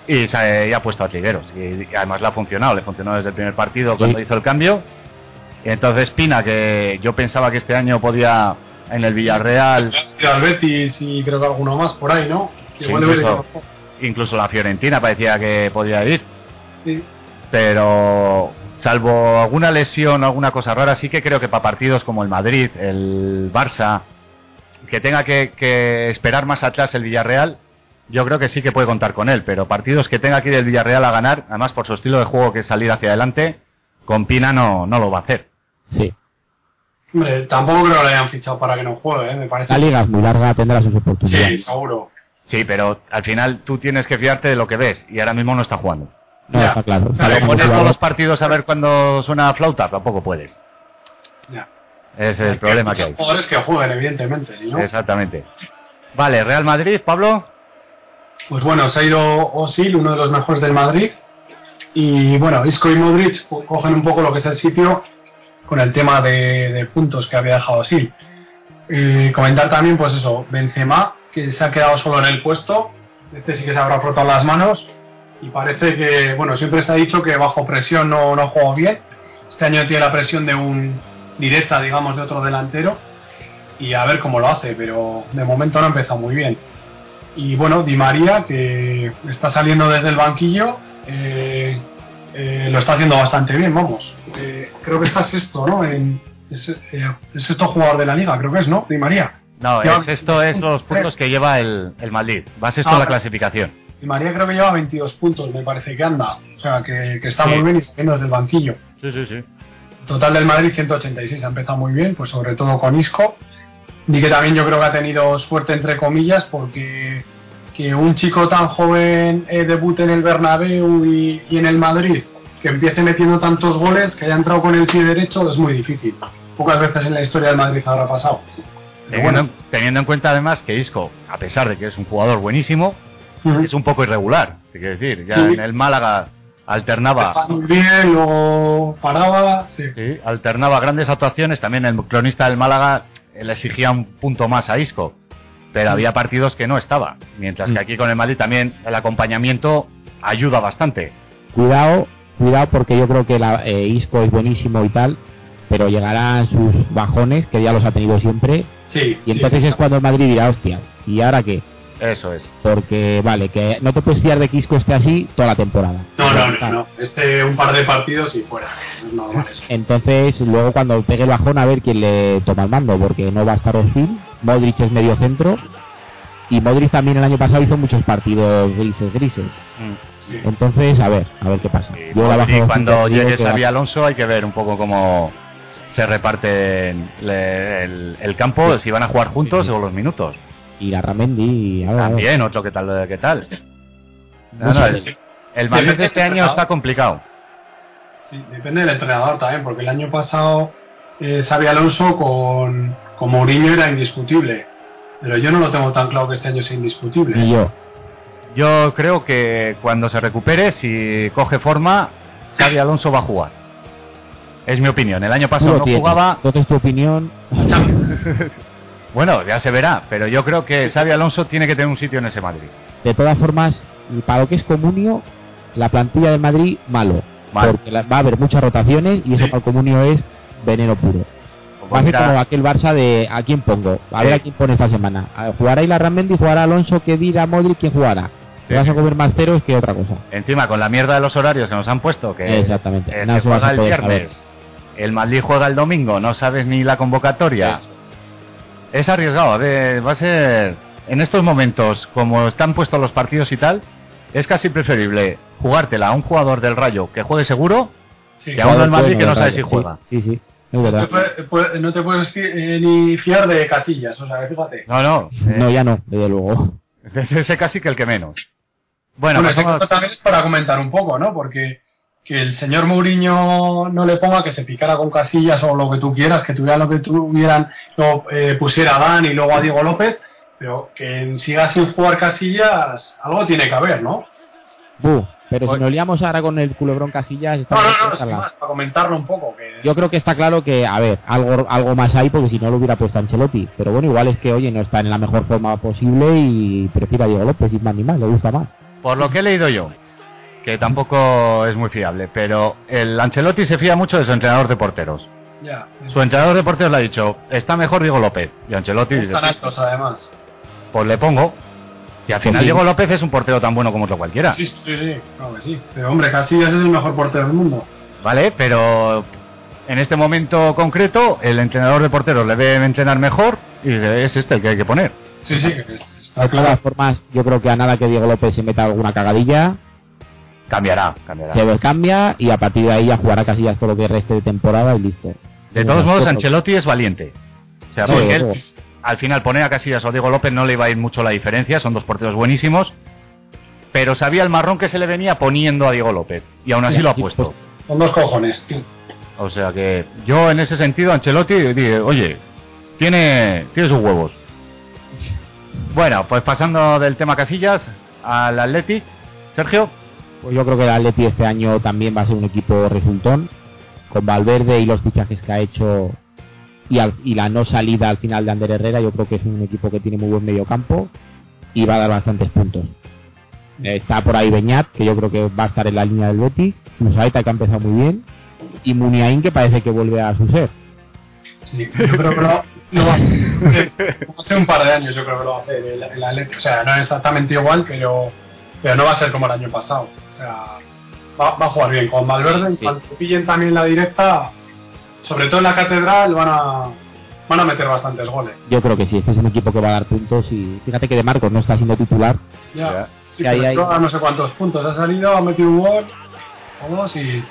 Y se ha, y ha puesto a Trigueros. Y, y además le ha funcionado, le funcionó desde el primer partido cuando hizo el cambio. Y entonces Pina, que yo pensaba que este año podía en el Villarreal, Y al Betis y creo que alguno más por ahí, ¿no? Sí, incluso- incluso la Fiorentina parecía que podía ir. Sí. pero salvo alguna lesión o alguna cosa rara, sí que creo que para partidos como el Madrid, el Barça, que tenga que, que esperar más atrás el Villarreal, yo creo que sí que puede contar con él, pero partidos que tenga que ir el Villarreal a ganar, además por su estilo de juego que es salir hacia adelante, con Pina no, no lo va a hacer. Sí. Hombre, tampoco creo que le hayan fichado para que no juegue, ¿eh? me parece. La liga es muy larga, tendrá sus oportunidades. Sí, seguro. Sí, pero al final tú tienes que fiarte de lo que ves y ahora mismo no está jugando. No, Ya. está claro. O sea, Sabe ¿Le cómo pones todos los partidos a ver cuándo suena flauta? Tampoco puedes. Ya. Es el problema que hay. jugadores que jueguen, evidentemente, si no. Exactamente. Vale, Real Madrid, Pablo. Pues bueno, se ha ido Osil, uno de los mejores del Madrid. Y bueno, Isco y Modric co- cogen un poco lo que es el sitio con el tema de, puntos que había dejado Osil. Eh, comentar también, pues eso, Benzema, que se ha quedado solo en el puesto. Este sí que se habrá frotado las manos. Y parece que, bueno, siempre se ha dicho que bajo presión no, no juego bien. Este año tiene la presión de un directa, digamos, de otro delantero. Y a ver cómo lo hace, pero de momento no ha empezado muy bien. Y bueno, Di María, que está saliendo desde el banquillo, eh, eh, lo está haciendo bastante bien, vamos. Eh, creo que está sexto, ¿no? En, es, eh, el sexto jugador de la liga, creo que es, ¿no? Di María. No, Ya- es, esto es los puntos que lleva el, el Madrid. Vas esto Ah, en la vale. clasificación. Di María creo que lleva 22 puntos, me parece que anda. O sea, que, que está Sí. muy bien y saliendo desde el banquillo. Sí, sí, sí. Total del Madrid 186, ha empezado muy bien, pues sobre todo con Isco. Y que también yo creo que ha tenido suerte entre comillas porque que un chico tan joven eh, debute en el Bernabéu y, y en el Madrid, que empiece metiendo tantos goles, que haya entrado con el pie derecho, es muy difícil. Pocas veces en la historia del Madrid habrá pasado. Teniendo, bueno, teniendo en cuenta además que Isco, a pesar de que es un jugador buenísimo, es un poco irregular. Quiero decir, ya Sí. en el Málaga alternaba, muy bien, luego paraba, sí. sí, alternaba grandes actuaciones. También el cronista del Málaga le exigía un punto más a Isco. Pero Mm. había partidos que no estaba. Mientras que aquí con el Madrid también el acompañamiento ayuda bastante. Cuidado, cuidado porque yo creo que la, eh, Isco es buenísimo y tal, pero llegarán sus bajones, que ya los ha tenido siempre, Sí, y entonces sí. es cuando el Madrid dirá, hostia, ¿y ahora qué? Eso es. Porque, vale, que no te puedes fiar de que Isco esté así toda la temporada. No, no, no, no. Este un par de partidos y fuera. Eso. Entonces, luego cuando pegue el bajón, a ver quién le toma el mando, porque no va a estar Osil, Modric es medio centro, y Modric también el año pasado hizo muchos partidos grises, grises. Mm. Sí. Entonces, a ver, a ver qué pasa. Y Yo la bajo Modric, de cuando llegue Xavi Alonso hay que ver un poco cómo se reparten le- el, el campo, si van a jugar juntos o los minutos. Y la Ramendi, a ver, a ver. También, otro que tal, qué tal. No, No el, el Madrid Depende este año está complicado. Sí, depende del entrenador también, porque el año pasado eh, Xavi Alonso con, con Mourinho era indiscutible. Pero yo no lo tengo tan claro que este año sea indiscutible. Ni yo. Yo creo que cuando se recupere, si coge forma, Xavi Alonso va a jugar. Es mi opinión. El año pasado no tienes. jugaba. Entonces, tu opinión. Bueno, ya se verá. Pero yo creo que Xavi Alonso tiene que tener un sitio en ese Madrid. De todas formas, y para lo que es Comunio, la plantilla del Madrid, malo. Malo. Porque va a haber muchas rotaciones y eso Sí. para el Comunio es veneno puro. Pues Va a ser como aquel Barça de a quién pongo, a a quién pone esta semana. ¿Jugará Ilar Ramendi, jugará Alonso, que dirá Modric, quién jugará? Sí. vas a comer más ceros que otra cosa. Encima, con la mierda de los horarios que nos han puesto, que Exactamente. eh, Nada se juega el viernes, el Madrid juega el domingo, no sabes ni la convocatoria. Eso. Es arriesgado, a ver, va a ser... En estos momentos, como están puestos los partidos y tal, es casi preferible jugártela a un jugador del Rayo que juegue seguro Sí. Que a uno del Madrid que no sabe si juega. Sí, sí, es No verdad. te, puede- puede- no te puedes eh, ni fiar de casillas, o sea, fíjate. No, no. eh, No, ya no, desde luego. Ese casi que el que menos. Bueno, Bueno, ese pasamos- caso también es para comentar un poco, ¿no? Porque que el señor Mourinho no le ponga que se picara con casillas o lo que tú quieras, que tuvieran lo que tuvieran, lo eh, pusiera a Dan y luego a Diego López, pero que siga sin jugar casillas, algo tiene que haber, ¿no? Buh, Pero si Oye. nos liamos ahora con el culebrón Casillas, No, estamos no, no, en sin más, para comentarlo un poco. Que yo creo que está claro que, a ver, algo, algo más hay porque si no lo hubiera puesto Ancelotti. Pero bueno, igual es que, oye, no está en la mejor forma posible y prefiere a Diego López, sin más ni más, le gusta más. Por lo que he leído yo, que tampoco es muy fiable, pero el Ancelotti se fía mucho de su entrenador de porteros. ya, Su entrenador de porteros le ha dicho, está mejor Diego López. Y Ancelotti dice, están altos además. pues le pongo. Y al final sí. Diego López es un portero tan bueno como otro cualquiera. Sí, sí, sí, claro que sí. Pero hombre, Casillas es el mejor portero del mundo. ¿Vale? Pero en este momento concreto, el entrenador de porteros le debe entrenar mejor y es este el que hay que poner. Sí, sí, está De todas claro. formas, yo creo que a nada que Diego López se meta alguna cagadilla, Cambiará, cambiará. se cambia y a partir de ahí ya jugará Casillas todo lo que reste de temporada y listo. De todos modos, Ancelotti es valiente. O sea, Sí, porque él, al final poner a Casillas o Diego López no le iba a ir mucho la diferencia, son dos porteros buenísimos, pero sabía el marrón que se le venía poniendo a Diego López y aún así Sí, lo ha puesto. pues- Con dos cojones. tío. O sea que yo en ese sentido, Ancelotti, dije, oye, tiene, tiene sus huevos. Bueno, pues pasando del tema Casillas al Athletic, Sergio, Pues yo creo que el Atleti este año también va a ser un equipo resultón. Con Valverde y los fichajes que ha hecho y, al- y la no salida al final de Ander Herrera, yo creo que es un equipo que tiene muy buen medio campo y va a dar bastantes puntos. Eh, Está por ahí Beñat, que yo creo que va a estar en la línea del Betis. Musaeta, que ha empezado muy bien. Y Muniain, que parece que vuelve a su ser. Sí, yo creo que lo, va a hacer. Hace un par de años yo creo que lo va a hacer el, el Atleti. O sea, no es exactamente igual, pero, pero no va a ser como el año pasado. O sea, va, va a jugar bien. Con Valverde, en Sí. cuanto pillen también la directa, sobre todo en la catedral, van a, van a meter bastantes goles. Yo creo que sí, este es un equipo que va a dar puntos. Y fíjate que De Marcos no está siendo titular. Ya. Sí, ahí pero hay- no sé cuántos puntos. Ha salido, ha metido un gol o dos y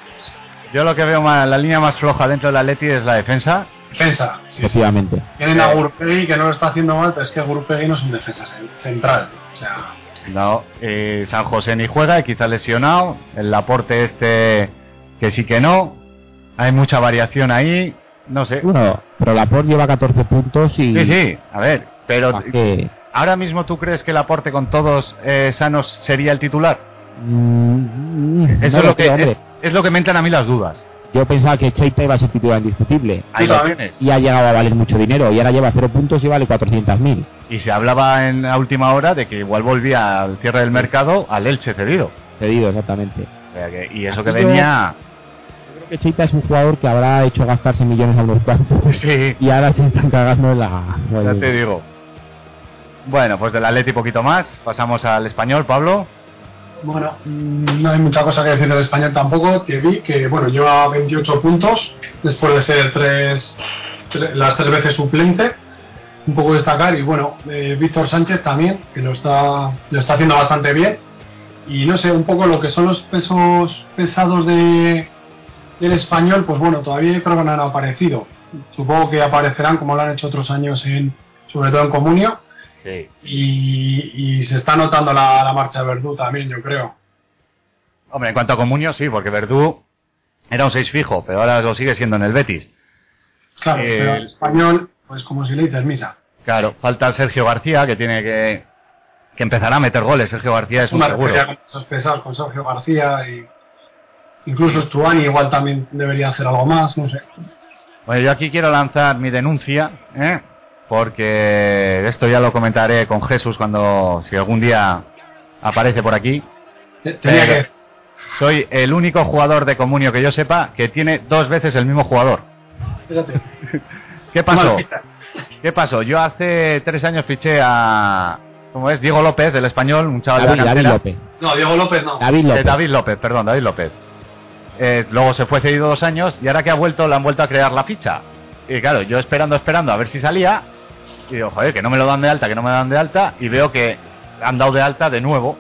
yo lo que veo más, la línea más floja dentro del Athletic es la defensa. Defensa. Sí, sí. Efectivamente. Tienen a Eh. Gurpegui que no lo está haciendo mal, pero es que Gurpegui no es un defensa cen- central. O sea, No, eh, San José ni juega y quizá lesionado. El Laporte este que sí que no. Hay mucha variación ahí. No sé. Bueno, pero Laporte lleva 14 puntos y... Sí, sí, a ver. Pero ahora mismo tú crees que el aporte con todos eh, sanos sería el titular. Mm, Eso no es lo que es, es lo que me entran a mí las dudas. Yo pensaba que Cheita iba a ser titular indiscutible. Y ha llegado a valer mucho dinero. Y ahora lleva 0 puntos y vale 400.000. Y se hablaba en la última hora de que igual volvía al cierre del mercado al Elche cedido. Cedido, exactamente. O sea que- y eso que yo- venía. Yo creo que Cheita es un jugador que habrá hecho gastarse millones a unos cuantos. Sí, Y ahora se están cagando en la... ya te digo. Bueno, pues del Atleti poquito más. Pasamos al español, Pablo. Bueno, no hay mucha cosa que decir del español tampoco. Thierry, que bueno, lleva 28 puntos después de ser tres, tre- las tres veces suplente. Un poco destacar. Y bueno, eh, Víctor Sánchez también, que lo está, lo está haciendo bastante bien. Y no sé, un poco lo que son los pesos pesados de, del español, pues bueno, todavía creo que no han aparecido. Supongo que aparecerán como lo han hecho otros años, en sobre todo en Comunio. Sí. Y, y se está notando la, la marcha de Verdú también, yo creo. Hombre, en cuanto a Comunio, sí, porque Verdú era un 6 fijo, pero ahora lo sigue siendo en el Betis. Claro, Eh, pero el español, pues como si le dices misa. Claro, falta Sergio García, que tiene que, que empezar a meter goles. Sergio García es un seguro. con esos pesados, con Sergio García y incluso Stuani igual también debería hacer algo más, no sé. Bueno, yo aquí quiero lanzar mi denuncia, ¿eh? Porque esto ya lo comentaré con Jesús cuando, si algún día aparece por aquí. Tenía que Soy el único jugador de Comunio que yo sepa que tiene dos veces el mismo jugador. fíjate. ¿Qué pasó? ¿Qué pasó? Yo hace tres años fiché a, ¿cómo es? Diego López, del español, un chaval David, de la David cantera. López. No, Diego López no. David Eh, López. David López, perdón, David López. Eh, luego se fue cedido dos años y ahora que ha vuelto, le han vuelto a crear la ficha. Y claro, yo esperando, esperando a ver si salía. Y digo, joder, que no me lo dan de alta, que no me dan de alta. Y veo que han dado de alta de nuevo.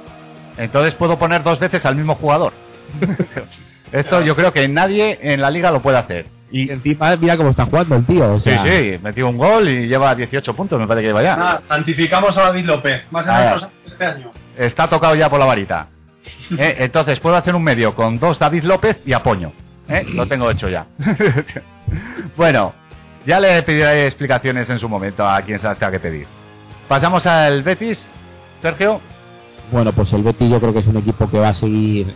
Entonces puedo poner dos veces al mismo jugador. Esto yo creo que nadie en la liga lo puede hacer. Y Y encima mira cómo está jugando el tío. O sí, sea, sí, metió un gol y lleva 18 puntos, me parece que lleva ya. Nada, santificamos a David López. Más nuestros años este año. Está tocado ya por la varita. ¿Eh? Entonces puedo hacer un medio con dos David López y Apoño. ¿Eh? Lo tengo hecho ya. bueno, ya le pediré explicaciones en su momento a quien se las tenga que pedir. Pasamos al Betis, Sergio. Bueno, pues el Betis yo creo que es un equipo que va a seguir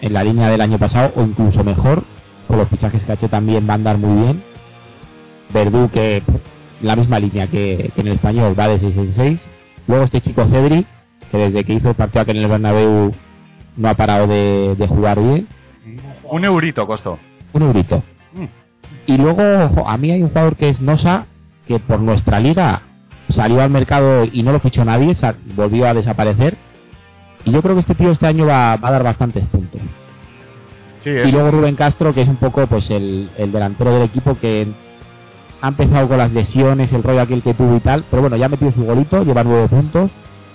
en la línea del año pasado o incluso mejor. Con los fichajes que ha hecho también va a andar muy bien. Verdú que la misma línea que, que en el español va de 6 en 6. Luego este chico Cedric que desde que hizo el partido aquí en el Bernabéu no ha parado de, de jugar bien. Un eurito costó. Un eurito. Mm. Y luego a mí hay un jugador que es Nosa que por nuestra liga salió al mercado y no lo fichó nadie, volvió a desaparecer. Y yo creo que este tío este año va, va a dar bastantes puntos. Sí, Y luego Rubén Castro, que es un poco pues el, el delantero del equipo que ha empezado con las lesiones, el rollo aquel que tuvo y tal, pero bueno, ya ha metido su golito, lleva nueve puntos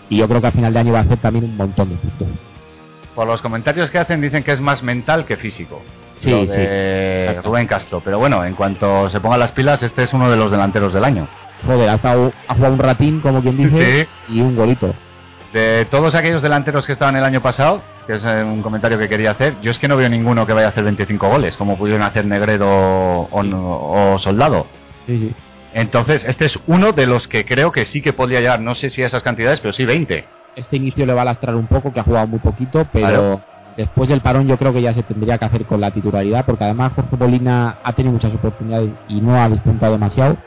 y yo creo que a final de año va a hacer también un montón de puntos. Por los comentarios que hacen dicen que es más mental que físico. Sí, Lo sí. de Rubén Castro. Pero bueno, en cuanto se pongan las pilas, este es uno de los delanteros del año. Joder, ha, estado- ha jugado un ratín, como quien dice, y un golito. De todos aquellos delanteros que estaban el año pasado, que es eh, un comentario que quería hacer, yo es que no veo ninguno que vaya a hacer 25 goles, como pudieron hacer Negredo o, no- o Soldado. Sí, sí. Entonces, este es uno de los que creo que sí que podría llegar, no sé si a esas cantidades, pero sí 20. Este inicio le va a lastrar un poco, que ha jugado muy poquito, pero Claro. Después del parón yo creo que ya se tendría que hacer con la titularidad, porque además Jorge Molina ha tenido muchas oportunidades y no ha despuntado demasiado.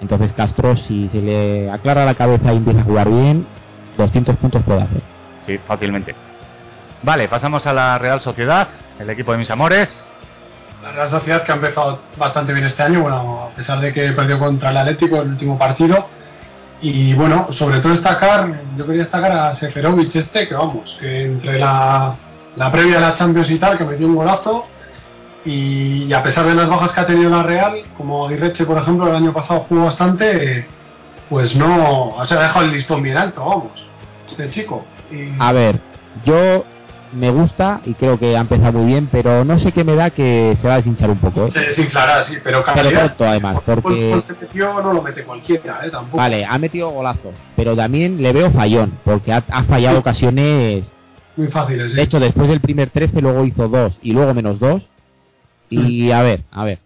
Entonces Castro, si se le aclara la cabeza y empieza a jugar bien, 200 puntos puede hacer. Sí, fácilmente. Vale, pasamos a la Real Sociedad, el equipo de mis amores. La Real Sociedad que ha empezado bastante bien este año, bueno, a pesar de que perdió contra el Atlético en el último partido. Y bueno, sobre todo destacar, yo quería destacar a Seferovic este, que vamos, que entre la, la previa de la Champions y tal, que metió un golazo. Y, y a pesar de las bajas que ha tenido la Real, como Aguirreche, por ejemplo, el año pasado jugó bastante, pues no, o sea, ha dejado el listón bien alto, vamos, este chico. Y, A ver, yo me gusta y creo que ha empezado muy bien, pero no sé qué me da que se va a deshinchar un poco. ¿eh? se desinflará, sí, pero Pero pronto además, porque... Metió no lo mete cualquiera, eh, tampoco. Vale, ha metido golazo, pero también le veo fallón, porque ha, ha fallado ocasiones. Muy fáciles, sí. De hecho, después del primer 13, luego hizo dos y luego menos dos. Y a ver, a ver.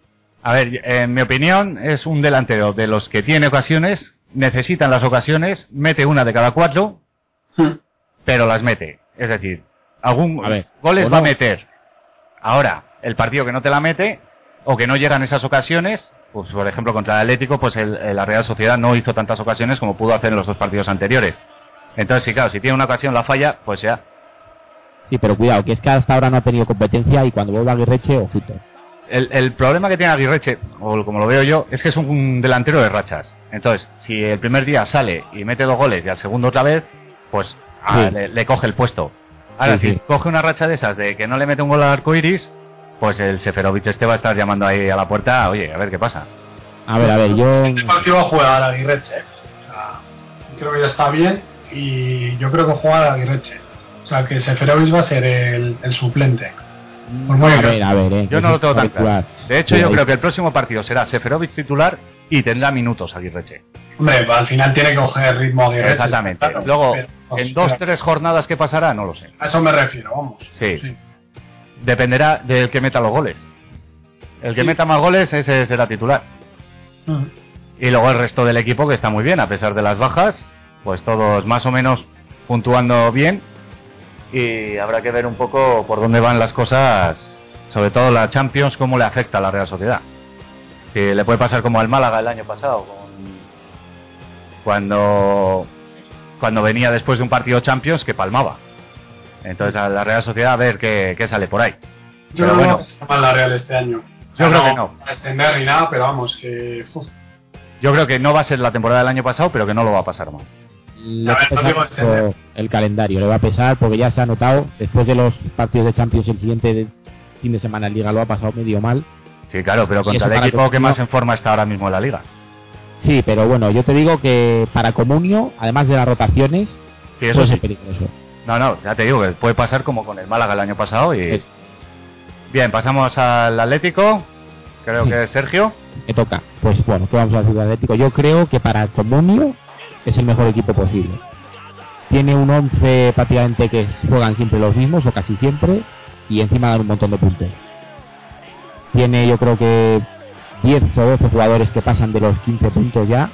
A ver, en mi opinión, es un delantero de los que tiene ocasiones, necesitan las ocasiones, mete una de cada cuatro, Hmm. pero las mete. Es decir, algún A ver, goles va a meter. Ahora, el partido que no te la mete, o que no llegan esas ocasiones, pues por ejemplo contra el Atlético, pues el- el- la Real Sociedad no hizo tantas ocasiones como pudo hacer en los dos partidos anteriores. Entonces, sí, claro, si tiene una ocasión la falla, pues ya. Sí, pero cuidado, que es que hasta ahora no ha tenido competencia y cuando vuelva Aguirreche, ojito. El, el problema que tiene Aguirreche, o como lo veo yo, es que es un delantero de rachas. Entonces, si el primer día sale y mete dos goles y al segundo otra vez, pues ah, Sí. le, le coge el puesto. Ahora, Sí, si sí. coge una racha de esas de que no le mete un gol al arco iris, pues el Seferovic este va a estar llamando ahí a la puerta, oye, a ver qué pasa. A ver, a ver, yo. Este partido va a jugar a Aguirreche. eh. O sea, creo que ya está bien y yo creo que juega a Aguirreche. O sea, que Seferovic va a ser el, el suplente. Por muy A ver, a ver, eh. Yo que no lo tengo tan claro. De hecho, yo creo que el próximo partido será Seferovic titular y tendrá minutos Aguirreche. Hombre, al final tiene que coger ritmo Aguirreche. Exactamente. claro. Luego, Pero, pues, en dos, pero tres jornadas que pasará, no lo sé. A eso me refiero, vamos. Sí. Dependerá del que meta los goles. El que Sí. meta más goles, ese será titular. Mm. Y luego el resto del equipo que está muy bien, a pesar de las bajas, pues todos más o menos puntuando bien. Y habrá que ver un poco por dónde van las cosas, sobre todo la Champions, cómo le afecta a la Real Sociedad. Que le puede pasar como al Málaga el año pasado, con- cuando, cuando venía después de un partido Champions que palmaba. Entonces a la Real Sociedad a ver qué, qué sale por ahí. Yo Pero no bueno. a mal la Real este año. Yo creo que no. Extender ni nada, pero vamos, que. Yo creo que no va a ser la temporada del año pasado, pero que no lo va a pasar mal. No el calendario, le va a pesar porque ya se ha notado, después de los partidos de Champions el siguiente fin de semana en Liga lo ha pasado medio mal. Sí, claro, pero contra el equipo que más en forma está ahora mismo en la liga. Sí, pero bueno, yo te digo que para Comunio, además de las rotaciones, Sí, eso puede sí. ser peligroso. No, no, ya te digo que puede pasar como con el Málaga el año pasado. y Es- Bien, pasamos al Atlético. Creo Sí. que es Sergio. Me toca. Pues bueno, ¿qué vamos a decir del Atlético? Yo creo que para Comunio es el mejor equipo posible. Tiene un 11 prácticamente que juegan siempre los mismos o casi siempre y encima dan un montón de puntos. Tiene yo creo que 10 o 12 jugadores que pasan de los 15 puntos ya.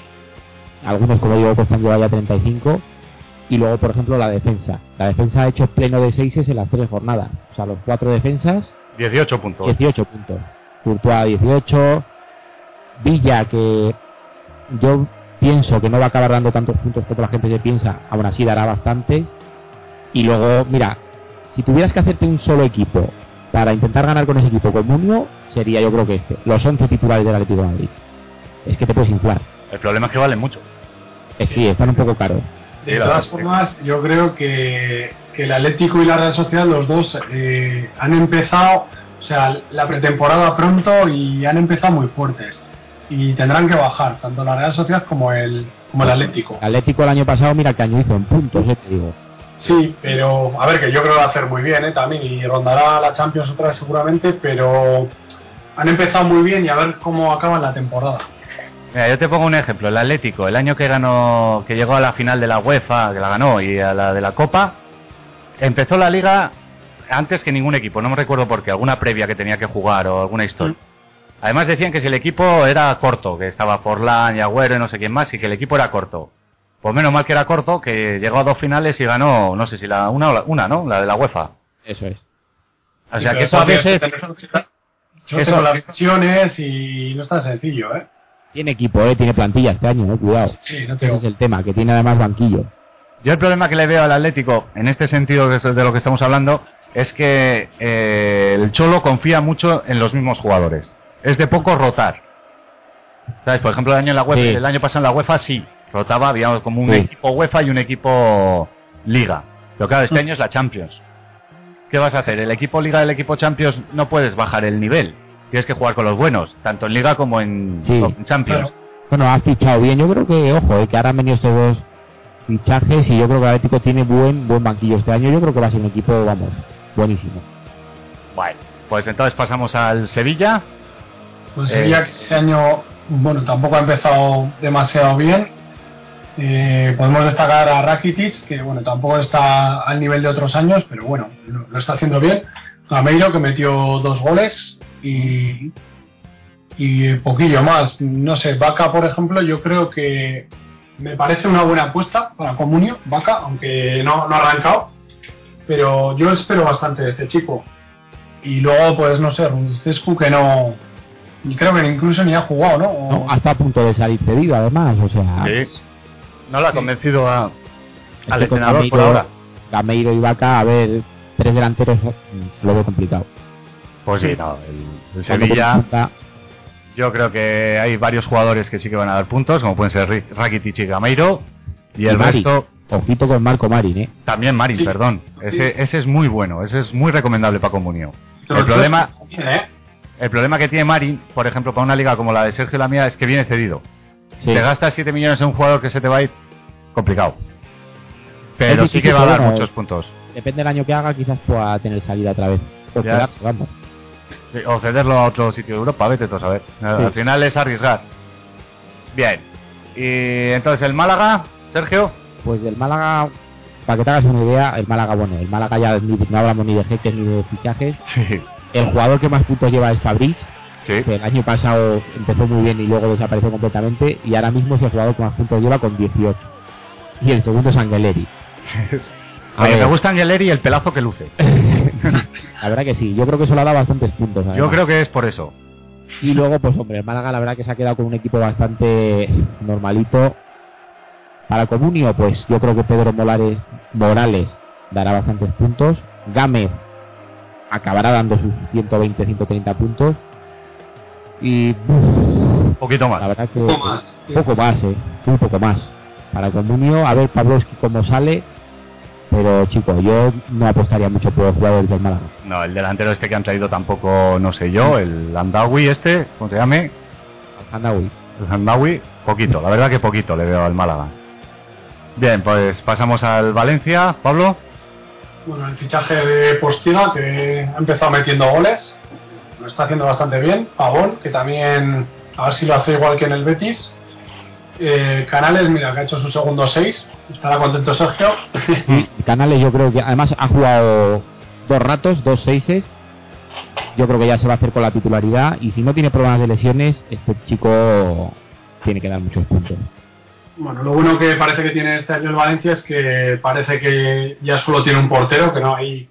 Algunos, como digo, Costa han llevado ya 35. Y luego, por ejemplo, la defensa. La defensa ha hecho pleno de seises en las tres jornadas. O sea, los cuatro defensas, 18 puntos. 18 puntos. Courtois 18. Villa, que yo pienso que no va a acabar dando tantos puntos como la gente se piensa, aún así dará bastantes. Y luego, mira, si tuvieras que hacerte un solo equipo para intentar ganar con ese equipo comunio, sería yo creo que este. Los 11 titulares del Atlético de Madrid. Es que te puedes inflar. El problema es que valen mucho. Eh, sí, están un poco caros. De Sí, todas formas, yo creo que, que el Atlético y la Real Sociedad, los dos, eh, han empezado, o sea, la pretemporada pronto y han empezado muy fuertes. Y tendrán que bajar, tanto la Real Sociedad como el, como el Atlético. El Atlético el año pasado, mira que año hizo en puntos, eh, te digo. Sí, pero a ver, que yo creo que va a hacer muy bien ¿eh? también y rondará la Champions otra vez seguramente, pero han empezado muy bien y a ver cómo acaban la temporada. Mira, yo te pongo un ejemplo. El Atlético, el año que ganó, que llegó a la final de la UEFA, que la ganó, y a la de la Copa, empezó la liga antes que ningún equipo. No me recuerdo por qué, alguna previa que tenía que jugar o alguna historia. Además decían que si el equipo era corto, que estaba Forlán y Agüero y no sé quién más, y que el equipo era corto. Pues menos mal que era corto, que llegó a dos finales y ganó, no sé si la una o la una, ¿no? La de la UEFA. Eso es. O sea Sí, que eso a veces... Yo eso- las lesiones y no es tan sencillo, ¿eh? Tiene equipo, eh, tiene plantilla este año, eh, cuidado. Sí, no Ese es el tema, que tiene además banquillo. Yo el problema que le veo al Atlético, en este sentido de lo que estamos hablando, es que eh, el Cholo confía mucho en los mismos jugadores. Es de poco rotar. ¿Sabes? Por ejemplo, el año, en la UEFA, Sí. el año pasado en la UEFA sí, rotaba, había como un Sí. equipo UEFA y un equipo Liga. Pero claro, este año es la Champions. ¿Qué vas a hacer? El equipo Liga y el equipo Champions no puedes bajar el nivel. Tienes que jugar con los buenos, tanto en Liga como en, Sí. en Champions. Claro. Bueno, ha fichado bien. Yo creo que, ojo, eh, que ahora han venido estos dos fichajes y yo creo que el Atlético tiene buen buen banquillo este año. Yo creo que va a ser un equipo, vamos, buenísimo. Bueno, pues entonces pasamos al Sevilla. Pues Eh, sería que este año, bueno, tampoco ha empezado demasiado bien. Eh, podemos destacar a Rakitic, que bueno, tampoco está al nivel de otros años, pero bueno, lo, lo está haciendo bien. Gameiro, que metió dos goles y, y poquillo más. No sé, Vaca, por ejemplo, yo creo que me parece una buena apuesta para Comunio, Vaca, aunque no, no ha arrancado. Pero yo espero bastante de este chico. Y luego, pues no sé, Rudescu, que no, y creo que incluso ni ha jugado, ¿no? O- No, hasta a punto de salir cedido, además. O sea, Sí. No lo ha Sí. convencido a, es al entrenador por ahora. Gameiro y Vaca, a ver, tres delanteros mm, lo veo complicado. Pues sí, Sí. no, el, Sevilla, yo creo que hay varios jugadores que sí que van a dar puntos, como pueden ser Rakitic y Gameiro, y el resto Ojito con Marco Marin, ¿eh? también Marin, Sí. perdón. Ese, ese es muy bueno, ese es muy recomendable para Comunio. El problema, bien, ¿eh? El problema que tiene Marin, por ejemplo, para una liga como la de Sergio Lamía, es que viene cedido. Sí. Te gastas 7 millones en un jugador que se te va a ir complicado. Pero sí que va a dar muchos puntos. Depende del año que haga, quizás pueda tener salida otra vez. O quedarse, vamos. Sí, O cederlo a otro sitio de Europa, vete tú a saber. Al final es arriesgar. Bien. Y entonces el Málaga, Sergio. Pues del Málaga, para que te hagas una idea, el Málaga, bueno, el Málaga ya no hablamos ni de jeques ni de fichajes. Sí. El jugador que más puntos lleva es Fabriz, Sí. que el año pasado empezó muy bien y luego desapareció completamente. Y ahora mismo es el jugador que más puntos lleva con 18. Y el segundo es Angeleri. A A mí ver. me gusta Angeleri y el pelazo que luce. La verdad que sí, yo creo que eso le ha dado bastantes puntos. Yo creo que es por eso. Y luego, pues hombre, el Málaga la verdad que se ha quedado con un equipo bastante normalito. Para Comunio, pues yo creo que Pedro Morales, Morales dará bastantes puntos. Gámez acabará dando sus 120, 130 puntos. Y uf, Un poquito la más. verdad que Poco más. poco más, eh, un poco más. Para Comunio, a ver Pavlovsky cómo sale. Pero chico, yo no apostaría mucho por los jugadores del Málaga. No, el delantero este que han traído tampoco, no sé yo, el Andawi este, ¿cómo se llame? Handawi. El Andawi, poquito, la verdad que poquito le veo al Málaga. Bien, pues pasamos al Valencia, Pablo. Bueno, el fichaje de Postiga, que ha empezado metiendo goles, lo está haciendo bastante bien. Pavón, que también, a ver si lo hace igual que en el Betis. Eh, Canales, mira, que ha hecho su segundo 6. Estará contento Sergio. Canales yo creo que además ha jugado dos ratos, dos seises. Yo creo que ya se va a hacer con la titularidad y si no tiene problemas de lesiones, este chico tiene que dar muchos puntos. Bueno, lo bueno que parece que tiene este año el Valencia es que parece que ya solo tiene un portero, que no hay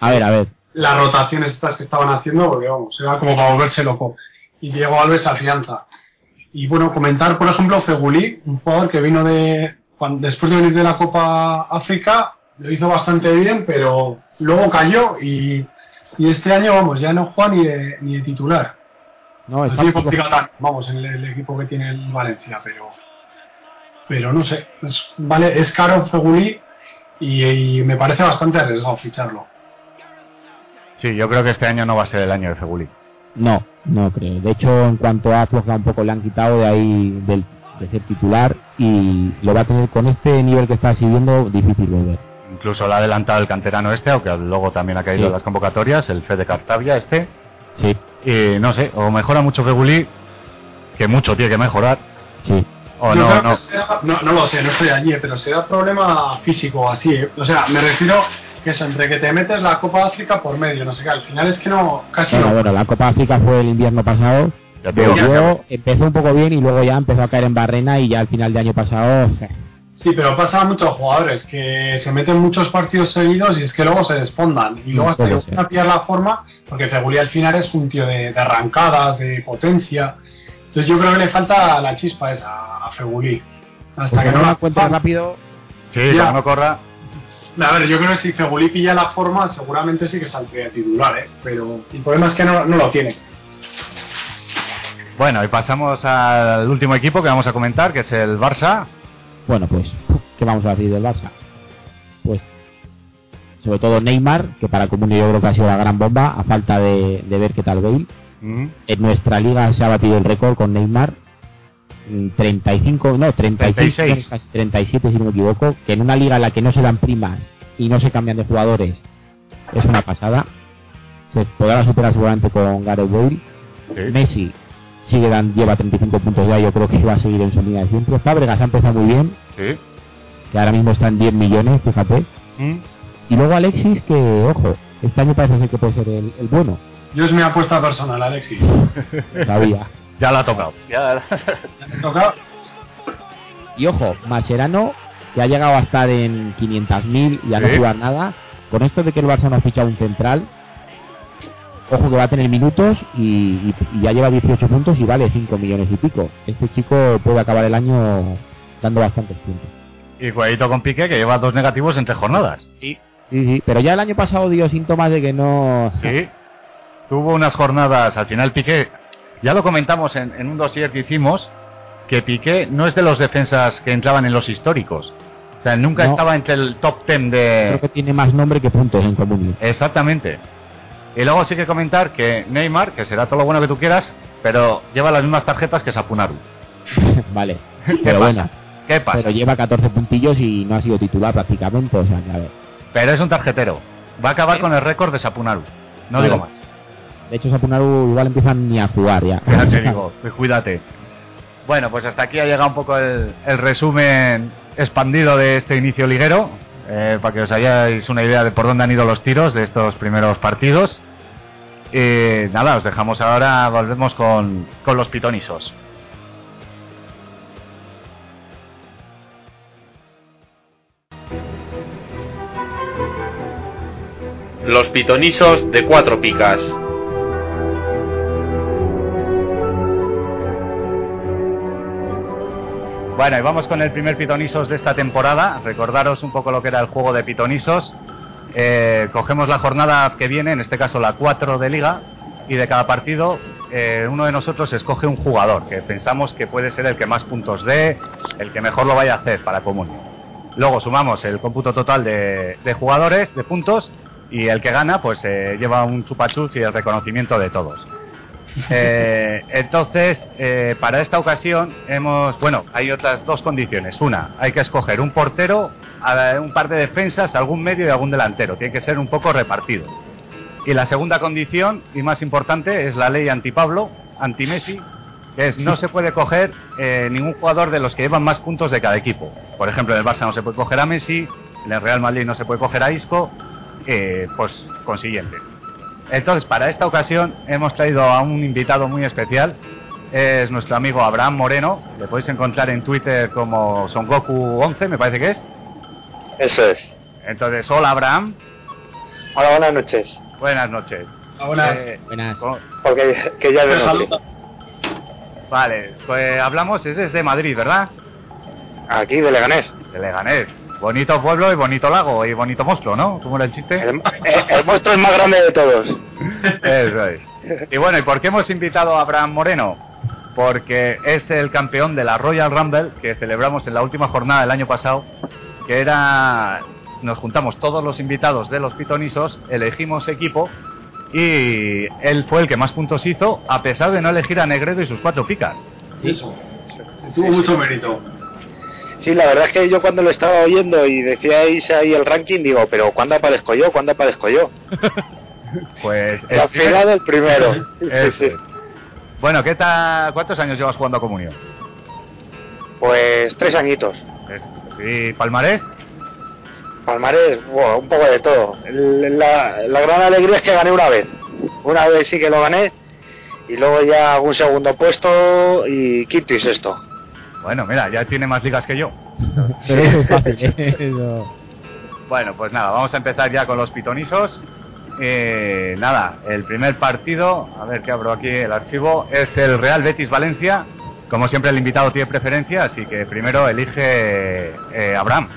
A ver, a ver. las rotaciones estas que estaban haciendo, porque vamos, era como para volverse loco. Y Diego Alves afianza. Y bueno, comentar, por ejemplo, Fegulí, un jugador que vino de. después de venir de la Copa África, lo hizo bastante bien, pero luego cayó y, y este año, vamos, ya no juega ni de, ni de titular. No, está complicado tan, vamos, en el, el equipo que tiene el Valencia, pero. Pero no sé, es, vale, es caro Fegulí y, y me parece bastante arriesgado ficharlo. Sí, yo creo que este año no va a ser el año de Feguli. No, no creo. De hecho, en cuanto a aflojado un poco, le han quitado de ahí del- de ser titular y lo va a tener con este nivel que está siguiendo difícil volver. Incluso lo ha adelantado el canterano este, aunque luego también ha caído Sí. en las convocatorias, el Fede Cartavia este. Sí, Y no sé, o mejora mucho Feguli, que mucho tiene que mejorar, sí. No, no. no, no lo sé, no estoy allí, eh, pero será problema físico así. eh. O sea, me refiero que eso, entre que te metes la Copa de África por medio, no sé qué, al final es que no, casi Bueno, no. bueno, la Copa África fue el invierno pasado. Digo, Volvió, empezó un poco bien y luego ya empezó a caer en barrena y ya al final de año pasado... o sea, Sí, pero pasa a muchos jugadores que se meten muchos partidos seguidos y es que luego se desfondan. Y luego Mm, hasta que a pillar la forma, porque Feguli al final es un tío de, de arrancadas, de potencia. Entonces yo creo que le falta la chispa esa a Feguli. Hasta porque que no no la encuentre rápido... Sí, Ya. no corra. A ver, yo creo que si Feguli pilla la forma, seguramente sí que saldría titular, ¿eh? Pero el problema es que no, no lo tiene. Bueno, y pasamos al último equipo que vamos a comentar, que es el Barça. Bueno, pues, ¿qué vamos a decir del Barça? Pues, sobre todo Neymar, que para Comunio yo creo que ha sido la gran bomba, a falta de, de ver qué tal Bale. Mm. En nuestra liga se ha batido el récord con Neymar. mm, 35, no, 36, 36. casi 37 si no me equivoco, que en una liga en la que no se dan primas y no se cambian de jugadores es una pasada. Se podrá superar seguramente con Gareth Bale. Sí. Messi sigue dan, lleva 35 puntos ya, yo creo que va a seguir en su línea de siempre. Fábregas ha empezado muy bien, Sí. que ahora mismo está en 10 millones, fíjate. Mm. Y luego Alexis, que, ojo, este año parece ser que puede ser el, el bueno, Yo es mi apuesta personal, Alexis. todavía. Ya lo ha tocado. Ya- Me toca. Y ojo, Mascherano, que ha llegado a estar en 500.000 y a no Sí. jugar nada. Con esto de que el Barça no ha fichado un central, ojo que va a tener minutos y, y- y ya lleva 18 puntos y vale 5 millones y pico. Este chico puede acabar el año dando bastantes puntos. Y cuidadito con Piqué, que lleva dos negativos en tres jornadas. Sí, sí, pero ya el año pasado dio síntomas de que no... Sí. Tuvo unas jornadas, al final Piqué, ya lo comentamos en, en un dossier que hicimos, que Piqué no es de los defensas que entraban en los históricos. O sea, nunca No. estaba entre el top ten Creo de... que tiene más nombre que puntos en común. Exactamente. Y luego sí que comentar que Neymar, que será todo lo bueno que tú quieras, pero lleva las mismas tarjetas que Sapunaru. vale. ¿Qué Pero pasa? bueno, ¿Qué pasa? pero lleva 14 puntillos y no ha sido titular prácticamente. O sea, que a ver. Pero es un tarjetero. Va a acabar con el récord de Sapunaru. No Vale. digo más. De hecho, Sapunaru igual empiezan ni a jugar ya. Ya te digo, pues cuídate. Bueno, pues hasta aquí ha llegado un poco el, el resumen expandido de este inicio liguero, eh, para que os hayáis una idea de por dónde han ido los tiros de estos primeros partidos. Y nada, os dejamos ahora, volvemos con, con los pitonisos. Los pitonisos de cuatro picas. Bueno, y vamos con el primer pitonisos de esta temporada. Recordaros un poco lo que era el juego de pitonisos. Eh, cogemos la jornada que viene, en este caso la 4 de liga, y de cada partido eh, uno de nosotros escoge un jugador que pensamos que puede ser el que más puntos dé, el que mejor lo vaya a hacer para Comunio. Luego sumamos el cómputo total de, de jugadores, de puntos, y el que gana pues eh, lleva un chupachus y el reconocimiento de todos. Eh, entonces, eh, para esta ocasión hemos, bueno, hay otras dos condiciones. Una, hay que escoger un portero, un par de defensas, algún medio y algún delantero. Tiene que ser un poco repartido. Y la segunda condición, y más importante, es la ley anti-Pablo, anti-Messi, que es no se puede coger eh, ningún jugador de los que llevan más puntos de cada equipo. Por ejemplo, en el Barça no se puede coger a Messi, en el Real Madrid no se puede coger a Isco, eh, pues consiguiente. Entonces, para esta ocasión hemos traído a un invitado muy especial. es nuestro amigo Abraham Moreno. Le podéis encontrar en Twitter como Son Goku 11, me parece que es. Eso es. Entonces, hola Abraham, Hola, buenas noches. buenas noches. Buenas. Eh, Buenas. Porque que ya es de Te noche. vale, pues hablamos, ese es de Madrid, ¿verdad? Aquí de Leganés. De Leganés. Bonito pueblo y bonito lago y bonito monstruo, ¿no? ¿Cómo era el chiste? El, el- el monstruo es más grande de todos. Eso es. Y bueno, ¿y por qué hemos invitado a Abraham Moreno? Porque es el campeón de la Royal Rumble que celebramos en la última jornada del año pasado, que era... Nos juntamos todos los invitados de los pitonisos, elegimos equipo y él fue el que más puntos hizo, a pesar de no elegir a Negredo y sus cuatro picas. Eso. Tuvo mucho mérito. Sí, la verdad es que yo cuando lo estaba oyendo y decíais ahí el ranking, digo, pero ¿cuándo aparezco yo? ¿Cuándo aparezco yo? Pues... Al primer- final el primero. Sí, sí. Bueno, ¿qué tal? ¿Cuántos años llevas jugando a Comunión? Pues tres añitos. ¿Y Palmarés? Palmarés, un poco de todo. El- La, la gran alegría es que gané una vez. Una vez sí que lo gané. Y luego ya un segundo puesto y quinto y sexto. Bueno, mira, ya tiene más ligas que yo. Pero eso es fácil. ¿eh? Eso. Bueno, pues nada, vamos a empezar ya con los pitonisos. Eh, nada, el primer partido, a ver que abro aquí el archivo, es el Real Betis Valencia. Como siempre el invitado tiene preferencia, así que primero elige eh, Abraham.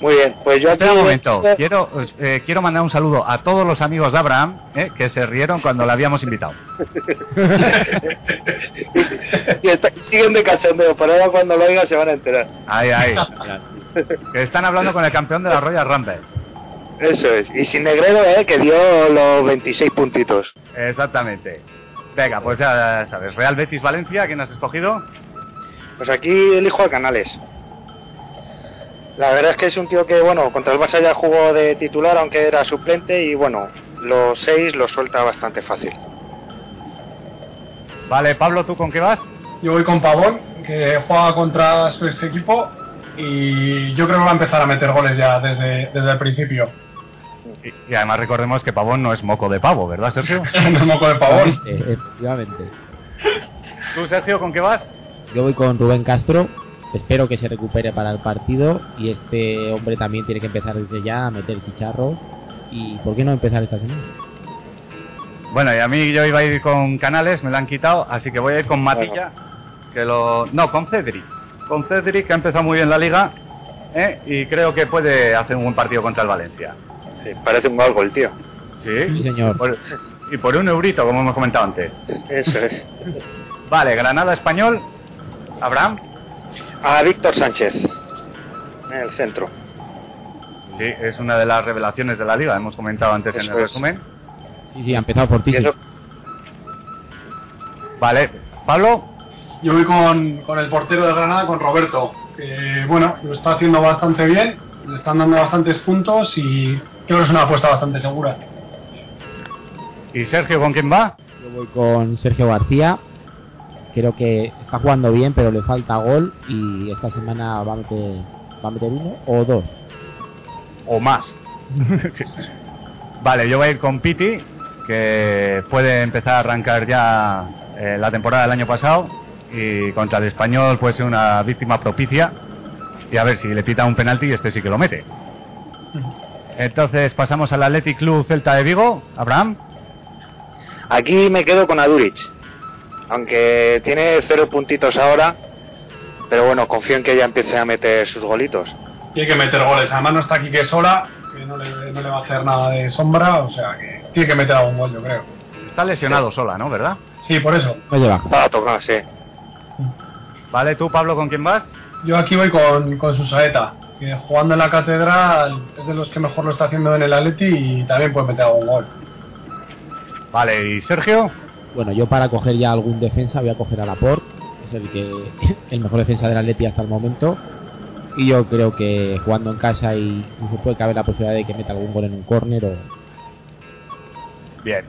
Muy bien, pues yo aquí... Espera un momento, quiero, eh, quiero mandar un saludo a todos los amigos de Abraham eh, que se rieron cuando le habíamos invitado. y está- siguen de cachondeo, pero ahora cuando lo oigan se van a enterar. Ahí, ahí. que están hablando con el campeón de la Royal Rumble. Eso es. Y sin Negredo, eh, que dio los 26 puntitos. Exactamente. Venga, pues ya sabes, Real Betis Valencia, ¿quién has escogido? Pues aquí elijo a Canales. La verdad es que es un tío que, bueno, contra el Barça ya jugó de titular, aunque era suplente, y bueno, los seis los suelta bastante fácil. Vale, Pablo, ¿tú con qué vas? Yo voy con Pavón, que juega contra su ex equipo y yo creo que va a empezar a meter goles ya desde, desde el principio. Y, y además recordemos que Pavón no es moco de pavo, ¿verdad, Sergio? No es moco de Pavón. Efectivamente. ¿Tú, Sergio, con qué vas? Yo voy con Rubén Castro. Espero que se recupere para el partido. Y este hombre también tiene que empezar desde ya a meter chicharros. ¿Y por qué no empezar esta semana? Bueno, y a mí yo iba a ir con Canales, me lo han quitado, así que voy a ir con Matilla, que lo... No, con Cedric. Con Cedric, que ha empezado muy bien la liga, ¿eh? y creo que puede hacer un buen partido contra el Valencia. Sí, parece un gol el tío. ¿Sí? Sí, señor. Por- y por un eurito, como hemos comentado antes. Eso es. Vale, Granada Español, Abraham. A Víctor Sánchez, en el centro. Sí, es una de las revelaciones de la liga, hemos comentado antes en el es. resumen. Sí, sí, ha empezado fortísimo. eso- Vale, Pablo. Yo voy con, con el portero de Granada, con Roberto, que bueno, lo está haciendo bastante bien, le están dando bastantes puntos y creo que es una apuesta bastante segura. ¿Y Sergio con quién va? Yo voy con Sergio García. Creo que está jugando bien, pero le falta gol. Y esta semana va a meter, va a meter uno o dos. O más. vale, yo voy a ir con Piti, que puede empezar a arrancar ya eh, la temporada del año pasado. Y contra el español puede ser una víctima propicia. Y a ver si le pita un penalti y este sí que lo mete. Entonces pasamos al Athletic Club Celta de Vigo. Abraham. Aquí me quedo con Aduric. Aunque tiene cero puntitos ahora. Pero bueno, confío en que ya empiece a meter sus golitos. Tiene que meter goles, además no está aquí que sola, que no le, no le va a hacer nada de sombra, o sea que tiene que meter algún gol, yo creo. Está lesionado sola, ¿no? ¿Verdad? Sí, por eso. Lleva. Va a tocar, sí. Vale, tú, Pablo, ¿con quién vas? Yo aquí voy con, con Susaeta, que jugando en la catedral es de los que mejor lo está haciendo en el Atleti y también puede meter algún gol. Vale, ¿y Sergio? Bueno, yo para coger ya algún defensa voy a coger a Laporte. Es el que el mejor defensa del Atleti hasta el momento. Y yo creo que jugando en casa y incluso puede caber la posibilidad de que meta algún gol en un córner o Bien.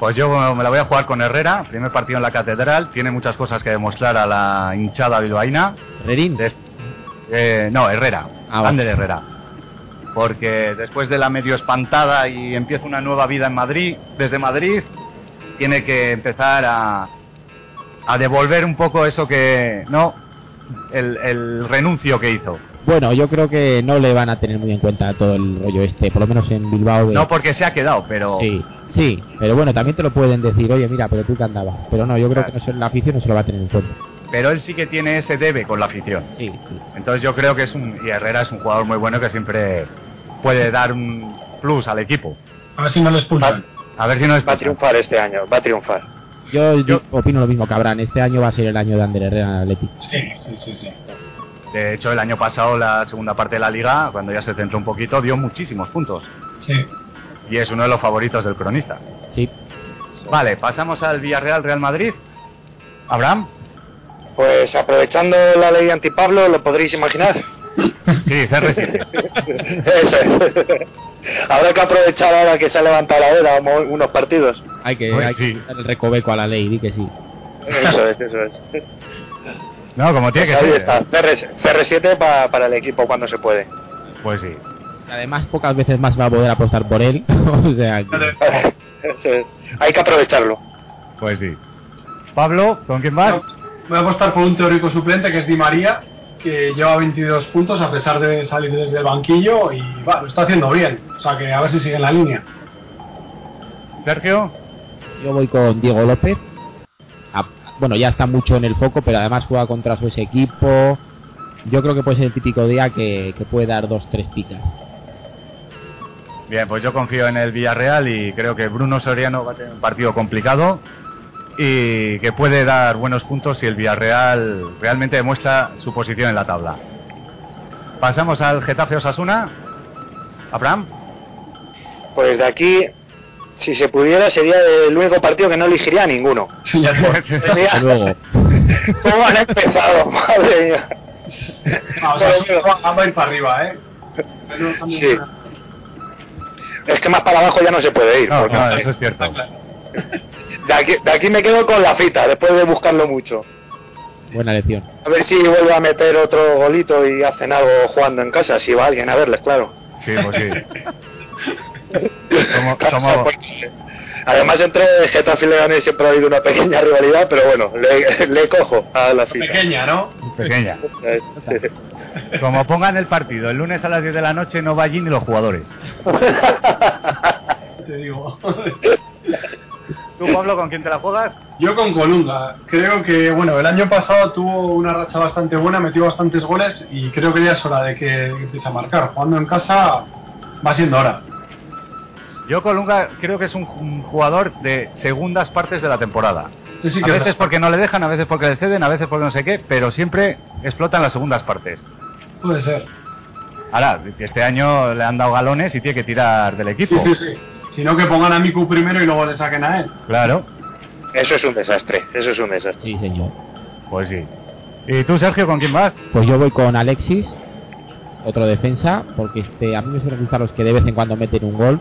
Pues yo me la voy a jugar con Herrera, primer partido en la catedral, tiene muchas cosas que demostrar a la hinchada bilbaína. Rerín. Des- eh, no, Herrera, Ah. Ander Herrera. Porque después de la medio espantada y empieza una nueva vida en Madrid, desde Madrid, tiene que empezar a, a devolver un poco eso que, no, el, el renuncio que hizo. Bueno, yo creo que no le van a tener muy en cuenta todo el rollo este, por lo menos en Bilbao. de- No porque se ha quedado, pero Sí, sí, pero bueno, también te lo pueden decir, oye, mira, pero tú que andabas. Pero no, yo creo Claro. que no la afición no se lo va a tener en cuenta. pero él sí que tiene ese debe con la afición. Sí, sí. Entonces yo creo que es un y Herrera es un jugador muy bueno que siempre puede dar un plus al equipo. A ver si no le expulsan. A ver si no es Va a triunfar este año, va a triunfar. Yo, Yo- opino lo mismo que Abraham. Este año va a ser el año de Ander Herrera en el Athletic. Sí, sí, sí, sí. De hecho, el año pasado, la segunda parte de la liga, cuando ya se centró un poquito, dio muchísimos puntos. Sí. Y es uno de los favoritos del cronista. Sí. Vale, pasamos al Villarreal Real Madrid. Abraham. Pues aprovechando la ley antipablo, lo podréis imaginar. Sí, CR7. Eso es. Habrá que aprovechar ahora que se ha levantado la mo- unos partidos. Hay que, Pues hay que sí. quitar el recoveco a la ley, di que sí. Eso es, eso es. No, como tiene Pues que ahí ser. está, CR, CR7 pa- para el equipo cuando se puede. Pues sí. Además, pocas veces más va a poder apostar por él. o sea, que- Eso es. Hay que aprovecharlo. Pues sí. Pablo, ¿con quién vas? Voy a apostar por un teórico suplente que es Di María, que lleva 22 puntos a pesar de salir desde el banquillo y va, lo está haciendo bien. O sea que a ver si sigue en la línea. Sergio. yo voy con Diego López. Ah, bueno, ya está mucho en el foco, pero además juega contra su ex equipo. Yo creo que puede ser el típico día que, que puede dar dos, tres picas. Bien, pues yo confío en el Villarreal y creo que Bruno Soriano va a tener un partido complicado y que puede dar buenos puntos si el Villarreal realmente demuestra su posición en la tabla. Pasamos al Getafe Osasuna. Abraham. Pues de aquí, si se pudiera, sería el único partido que no elegiría a ninguno. ¿Cómo han empezado? Madre mía. Ah, o sea, sí, va va a ir para arriba, ¿eh? Sí. Es que más para abajo ya no se puede ir. No, porque- no, eso es cierto. De, aquí, de aquí me quedo con la cita, después de buscarlo mucho. Buena lección. A ver si vuelve a meter otro golito y hacen algo jugando en casa, si va alguien a verles, claro. Sí, pues sí. Como- porque- Además, entre Getafe y Leganés siempre ha habido una pequeña rivalidad, pero bueno, le, le cojo a la cita. Pequeña, ¿no? Pequeña. Como pongan el partido el lunes a las 10 de la noche, no va allí ni los jugadores. Te digo. ¿Tú, Pablo, con quién te la juegas? Yo con Colunga. Creo que, bueno, el año pasado tuvo una racha bastante buena, metió bastantes goles y creo que ya es hora de que empiece a marcar. Jugando en casa va siendo hora. Yo Colunga creo que es un, jugador de segundas partes de la temporada. Sí, sí a veces es- porque no le dejan, a veces porque le ceden, a veces porque no sé qué, pero siempre explotan las segundas partes. Puede ser. Ahora, este año le han dado galones y tiene que tirar del equipo. Sí, sí, sí. Si no, que pongan a Miku primero y luego le saquen a él. Claro, Eso es un desastre, eso es un desastre. Sí, señor. pues sí. ¿Y tú, Sergio, con quién vas? Pues yo voy con Alexis, otro defensa, porque este a mí me suelen gustar los que de vez en cuando meten un gol.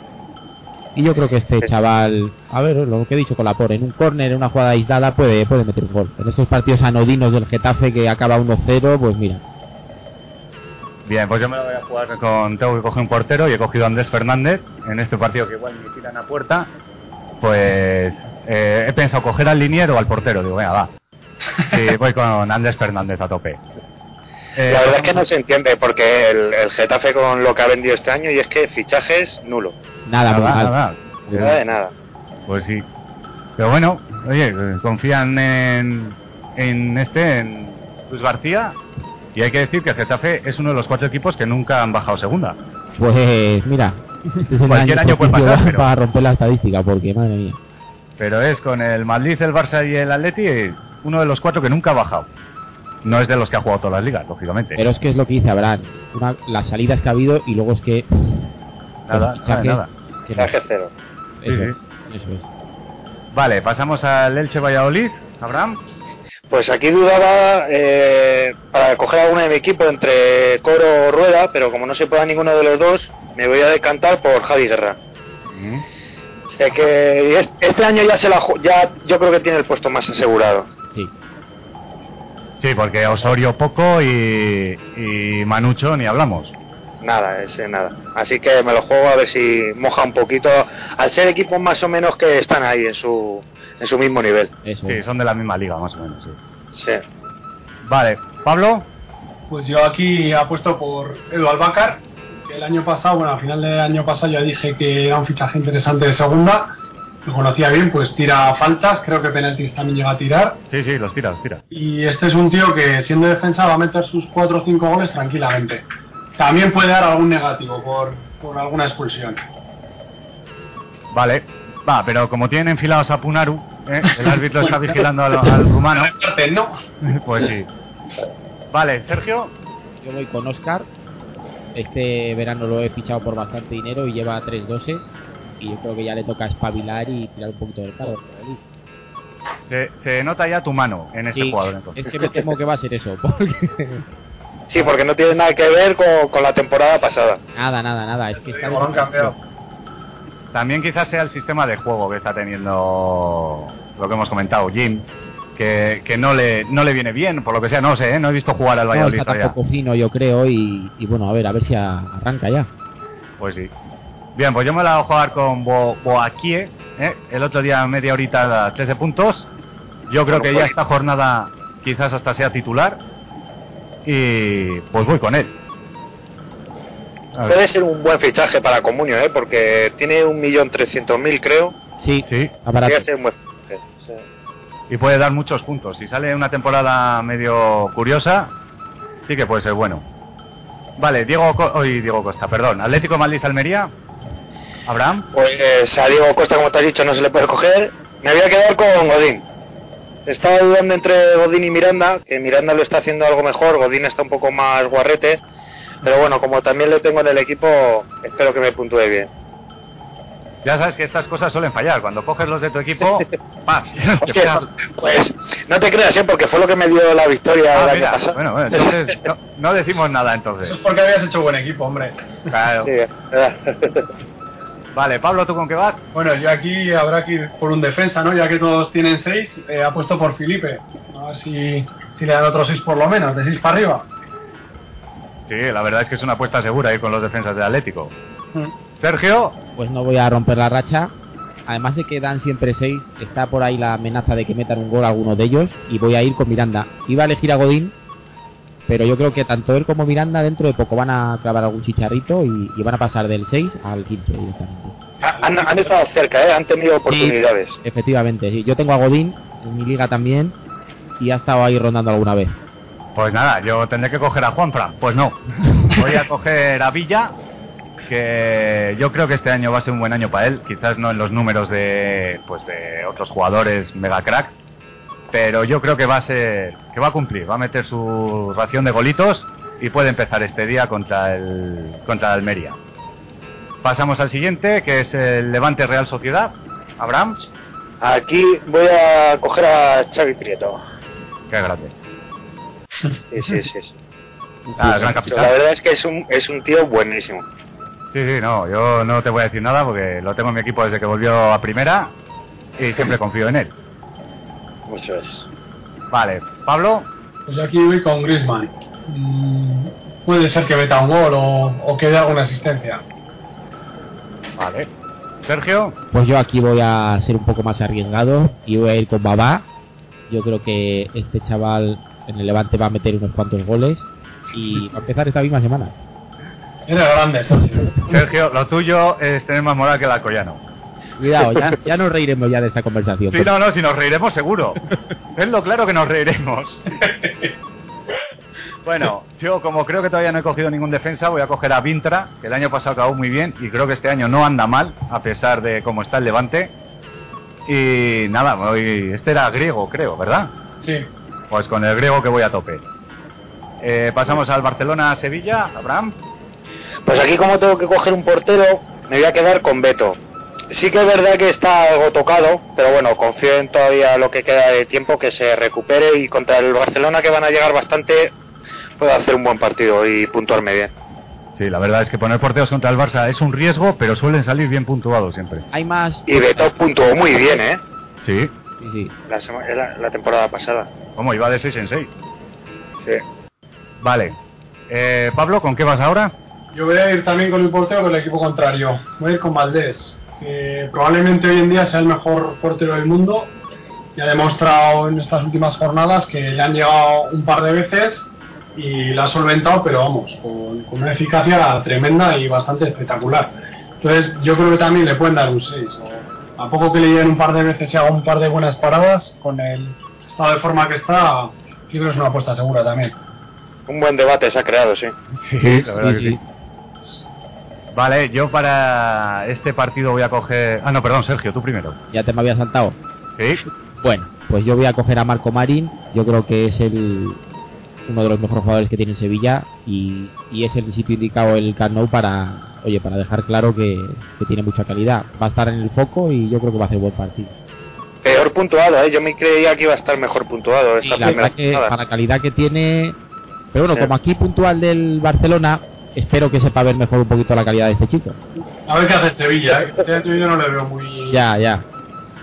Y yo creo que este chaval, a ver, lo que he dicho con la por, en un córner, en una jugada aislada, puede, puede meter un gol. En estos partidos anodinos del Getafe que acaba 1-0, pues mira, Bien, pues yo me lo voy a jugar con. Tengo que coger un portero y he cogido a Andrés Fernández en este partido que igual me tiran a puerta. Pues eh, he pensado coger al liniero o al portero. Digo, venga, va. Y voy con Andrés Fernández a tope. Eh, La verdad es que no se entiende porque el, el Getafe con lo que ha vendido este año y es que fichajes nulo. nada, nada, mal. nada. Nada de nada. Pues sí. Pero bueno, oye, eh, confían en, en este, en Luis García. Y hay que decir que el Getafe es uno de los cuatro equipos que nunca han bajado segunda. Pues mira, este es el Cualquier año puede pasar, pero- para romper la estadística, porque madre mía. Pero es con el Madrid, el Barça y el Atleti uno de los cuatro que nunca ha bajado. No es de los que ha jugado todas las ligas, lógicamente. Pero es que es lo que dice Abraham, una- las salidas que ha habido y luego es que... Nada, nada, es que no. Cero. Eso Sí, es, eso es. Vale, pasamos al Elche Valladolid. Abraham. Pues aquí dudaba eh, para coger alguna de mi equipo entre Coro o Rueda, pero como no se pueda ninguno de los dos, me voy a decantar por Javi Guerra. Sé que es- este año ya se la ya yo creo que tiene el puesto más asegurado. Sí. Sí, porque Osorio poco y, y Manucho ni hablamos. Nada, ese nada. Así que me lo juego a ver si moja un poquito, al ser equipos más o menos que están ahí en su, en su mismo nivel. Eso. Sí, son de la misma liga, más o menos, sí. Sí. Vale, Pablo, Pues yo aquí apuesto por Edu Albacar, que el año pasado, bueno, al final del año pasado ya dije que era un fichaje interesante de segunda. Lo conocía bien, pues tira faltas, creo que penaltis también llega a tirar. sí, sí, los tira, los tira. Y este es un tío que siendo defensa va a meter sus 4 o 5 goles tranquilamente. También puede dar algún negativo por, por alguna expulsión. Vale, va, pero como tienen enfilados a Punaru, ¿eh? el árbitro está vigilando al, al rumano, pues sí. Vale, Sergio, Yo voy con Oscar. Este verano lo he fichado por bastante dinero y lleva tres doses. Y yo creo que ya le toca espabilar y tirar un poquito del carro. se, se nota ya tu mano en este Sí, jugador. entonces. es que me temo que va a ser eso. Porque... Sí, porque no tiene nada que ver con, con la temporada pasada. nada, nada, nada. Es que está lo han cambiado. También quizás sea el sistema de juego que está teniendo lo que hemos comentado, Jim, que, que no le no le viene bien, por lo que sea, no sé, ¿eh? no he visto jugar al No, Valladolid está todavía. tampoco fino, yo creo. Y, y bueno, a ver, a ver si a- arranca ya. Pues sí. Bien, pues yo me la voy a jugar con Bo Boakie, ¿eh? el otro día media horita a 13 puntos. Yo creo que ya esta jornada quizás hasta sea titular. Y pues voy con él. Puede ser un buen fichaje para Comunio, ¿eh? porque tiene un millón trescientos mil creo. Sí, Sí, está barato. Podría ser un buen fichaje. sí. y puede dar muchos puntos. Si sale una temporada medio curiosa, sí que puede ser bueno. Vale, Diego, Co- Diego Costa, perdón. Atlético Madrid Almería. Abraham. Pues a Diego Costa, como te has dicho, no se le puede coger. Me voy a quedar con Godín. Estaba dudando entre Godín y Miranda, que Miranda lo está haciendo algo mejor, Godín está un poco más guarrete. Pero bueno, como también le tengo en el equipo, espero que me puntúe bien. Ya sabes que estas cosas suelen fallar. Cuando coges los de tu equipo, pegas- pues no te creas, ¿eh? porque fue lo que me dio la victoria Ah, el año mira, pasado. Bueno, bueno, entonces no, no decimos nada Eso entonces. es porque habías hecho buen equipo, hombre. Claro. Sí, ¿verdad? Vale, Pablo, ¿tú con qué vas? Bueno, yo aquí habrá que ir por un defensa, ¿no? Ya que todos tienen 6, eh, apuesto por Felipe. A ver si, si le dan otros 6 por lo menos, de 6 para arriba. Sí, la verdad es que es una apuesta segura ir con los defensas del Atlético. Mm. Sergio, Pues no voy a romper la racha. Además de que dan siempre 6, está por ahí la amenaza de que metan un gol alguno de ellos. Y voy a ir con Miranda. Iba a elegir a Godín, pero yo creo que tanto él como Miranda dentro de poco van a clavar algún chicharrito y, y van a pasar del 6 al 15 directamente. han, han estado cerca, ¿eh? han tenido oportunidades. Efectivamente, sí. Yo tengo a Godín en mi liga también y ha estado ahí rondando alguna vez. pues nada, yo tendré que coger a Juanfran. Pues no, voy a coger a Villa, que yo creo que este año va a ser un buen año para él. Quizás no en los números de, pues de otros jugadores mega cracks, pero yo creo que va a ser, que va a cumplir, va a meter su ración de golitos y puede empezar este día contra el, contra el Almería. Pasamos al siguiente, que es el Levante Real Sociedad. Abraham, Aquí voy a coger a Xavi Prieto. qué grande. Sí, sí, sí. sí. Ah, el gran La capitán. verdad es que es un, es un tío buenísimo. Sí, sí, no, yo no te voy a decir nada porque lo tengo en mi equipo desde que volvió a primera y siempre confío en él. Mucho es. Vale, Pablo, Pues yo aquí voy con Griezmann. Mm, puede ser que meta un gol o, o que dé alguna asistencia. vale. Sergio, Pues yo aquí voy a ser un poco más arriesgado y voy a ir con Babá. Yo creo que este chaval en el Levante va a meter unos cuantos goles y va a empezar esta misma semana. Eres grande, Sergio. Sergio, lo tuyo es tener más moral que el alcoyano. Cuidado, ya, ya nos reiremos ya de esta conversación. Sí, no, no, si nos reiremos seguro. Es lo claro que nos reiremos. Bueno, yo como creo que todavía no he cogido ningún defensa, voy a coger a Vintra, que el año pasado acabó muy bien y creo que este año no anda mal, a pesar de cómo está el Levante. Y nada, voy, este era griego, creo, ¿verdad? Sí. Pues con el griego que voy a tope. Eh, pasamos al Barcelona-Sevilla, Abraham. Pues aquí como tengo que coger un portero, me voy a quedar con Beto. Sí que es verdad que está algo tocado, pero bueno, confío en todavía lo que queda de tiempo que se recupere y contra el Barcelona que van a llegar bastante, puedo hacer un buen partido y puntuarme bien. Sí, la verdad es que poner porteros contra el Barça es un riesgo, pero suelen salir bien puntuados siempre. Hay más. Y Beto puntuó muy bien, ¿eh? Sí, Sí, sí. La, sema- la, la temporada pasada. como iba de 6 en 6. Sí. Vale. Eh, Pablo, ¿con qué vas ahora? Yo voy a ir también con el portero del equipo contrario. Voy a ir con Valdés, que probablemente hoy en día sea el mejor portero del mundo y ha demostrado en estas últimas jornadas que le han llegado un par de veces y la ha solventado, pero vamos, con, con una eficacia tremenda y bastante espectacular. Entonces, yo creo que también le pueden dar un 6. A poco que le lleguen un par de veces y haga un par de buenas paradas, con el estado de forma que está, yo creo que es una apuesta segura también. Un buen debate se ha creado, sí. Sí, la verdad Sí, que sí. Sí. Vale, yo para este partido voy a coger... Ah, no, perdón, Sergio, tú primero. Ya te me había saltado. ¿Sí? Bueno, pues yo voy a coger a Marco Marín. Yo creo que es el uno de los mejores jugadores que tiene el Sevilla y, y es el sitio indicado el Camp Nou para, oye, para dejar claro que, que tiene mucha calidad. Va a estar en el foco y yo creo que va a hacer buen partido. Peor puntuado, ¿eh? Yo me creía que iba a estar mejor puntuado esta la primera verdad que para la calidad que tiene, pero bueno, Sí. como aquí puntual del Barcelona, espero que sepa ver mejor un poquito la calidad de este chico. A ver qué hace Sevilla, ¿eh? Este yo no le veo muy. Ya, ya.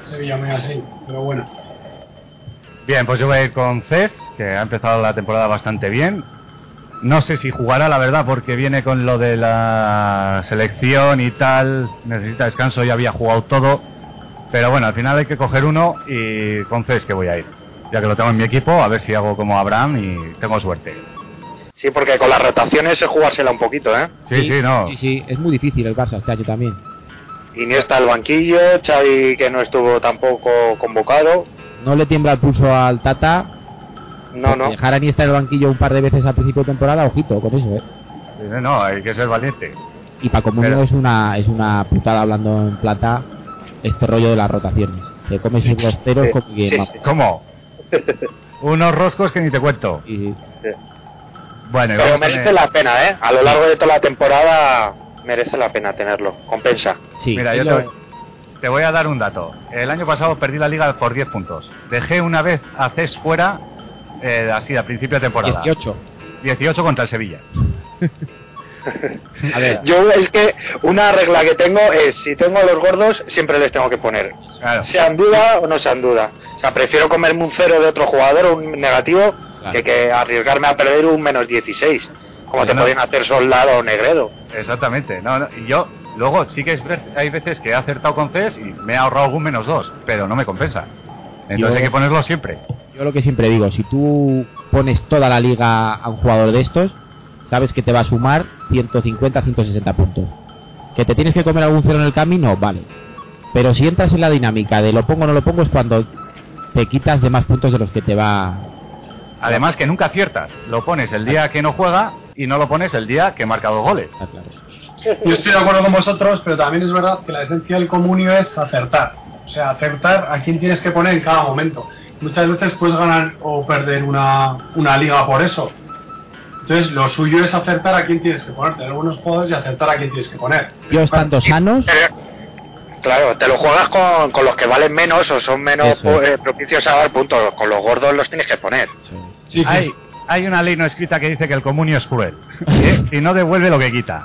Sevilla muy así, pero bueno. Bien, pues yo voy a ir con Cés, que ha empezado la temporada bastante bien. No sé si jugará, la verdad, porque viene con lo de la selección y tal. Necesita descanso, ya había jugado todo. Pero bueno, al final hay que coger uno y con Cés que voy a ir. Ya que lo tengo en mi equipo, a ver si hago como Abraham y tengo suerte. Sí, porque con las rotaciones es jugársela un poquito, ¿eh? Sí, sí, no. Sí, sí, es muy difícil el Barça este año también. Iniesta al banquillo, Xavi que no estuvo tampoco convocado. No le tiembla el pulso al Tata. No, no. Dejar a Iniesta en el banquillo un par de veces al principio de temporada, ojito con eso, ¿eh? No, hay que ser valiente. Y para Comunio Pero- es una es una putada hablando en plata este rollo de las rotaciones. Te comes un rostero Sí, como que... sí, sí. ¿Cómo? Unos roscos que ni te cuento. y- Bueno, Pero merece la pena, ¿eh? A lo largo de toda la temporada merece la pena tenerlo. Compensa. sí, Mira, yo te lo- voy, te voy a dar un dato. El año pasado perdí la liga por 10 puntos. Dejé una vez a CES fuera, eh, así, a principio de temporada. 18. 18 contra el Sevilla. A ver, Yo es que una regla que tengo es, si tengo a los gordos, siempre les tengo que poner. Claro. Sean duda o no sean duda. O sea, prefiero comerme un cero de otro jugador o un negativo Claro. que, que arriesgarme a perder un menos 16. Como te Bueno. podían hacer Soldado o Negredo. Exactamente. No, no, y yo, luego, sí que es hay veces que he acertado con CES y me he ahorrado algún menos 2, pero no me compensa. Entonces Yo- hay que ponerlo siempre. yo lo que siempre digo, si tú pones toda la liga a un jugador de estos, sabes que te va a sumar 150, 160 puntos. Que te tienes que comer algún cero en el camino, vale. Pero si entras en la dinámica de lo pongo o no lo pongo es cuando te quitas de más puntos de los que te va... Además que nunca aciertas. Lo pones el día que no juega y no lo pones el día que marca dos goles. Claro. Yo estoy de acuerdo con vosotros, pero también es verdad que la esencia del comunio es acertar. O sea, acertar a quién tienes que poner en cada momento. Muchas veces puedes ganar o perder una, una liga por eso. Entonces, lo suyo es acertar a quién tienes que poner, tener buenos jugadores y acertar a quién tienes que poner. Yo estando sanos, Pero, claro, te lo juegas con, con los que valen menos o son menos eh, propicios a dar puntos. Con los gordos los tienes que poner. es. Sí, sí, hay, sí. hay una ley no escrita que dice que el comunio es cruel ¿eh? y no devuelve lo que quita.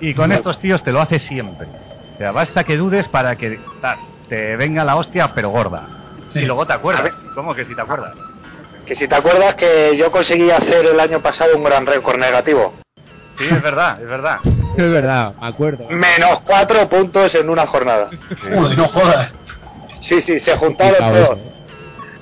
Y con estos tíos te lo hace siempre. O sea, basta que dudes para que tas, te venga la hostia, pero gorda. Sí. Y luego te acuerdas. ver. ¿Cómo que si te acuerdas? Que si te acuerdas que yo conseguí hacer el año pasado un gran récord negativo. Sí, es verdad, es verdad. Es verdad, me acuerdo. Menos cuatro puntos en una jornada. Uy, no jodas. Sí, sí, se juntaron ¿eh?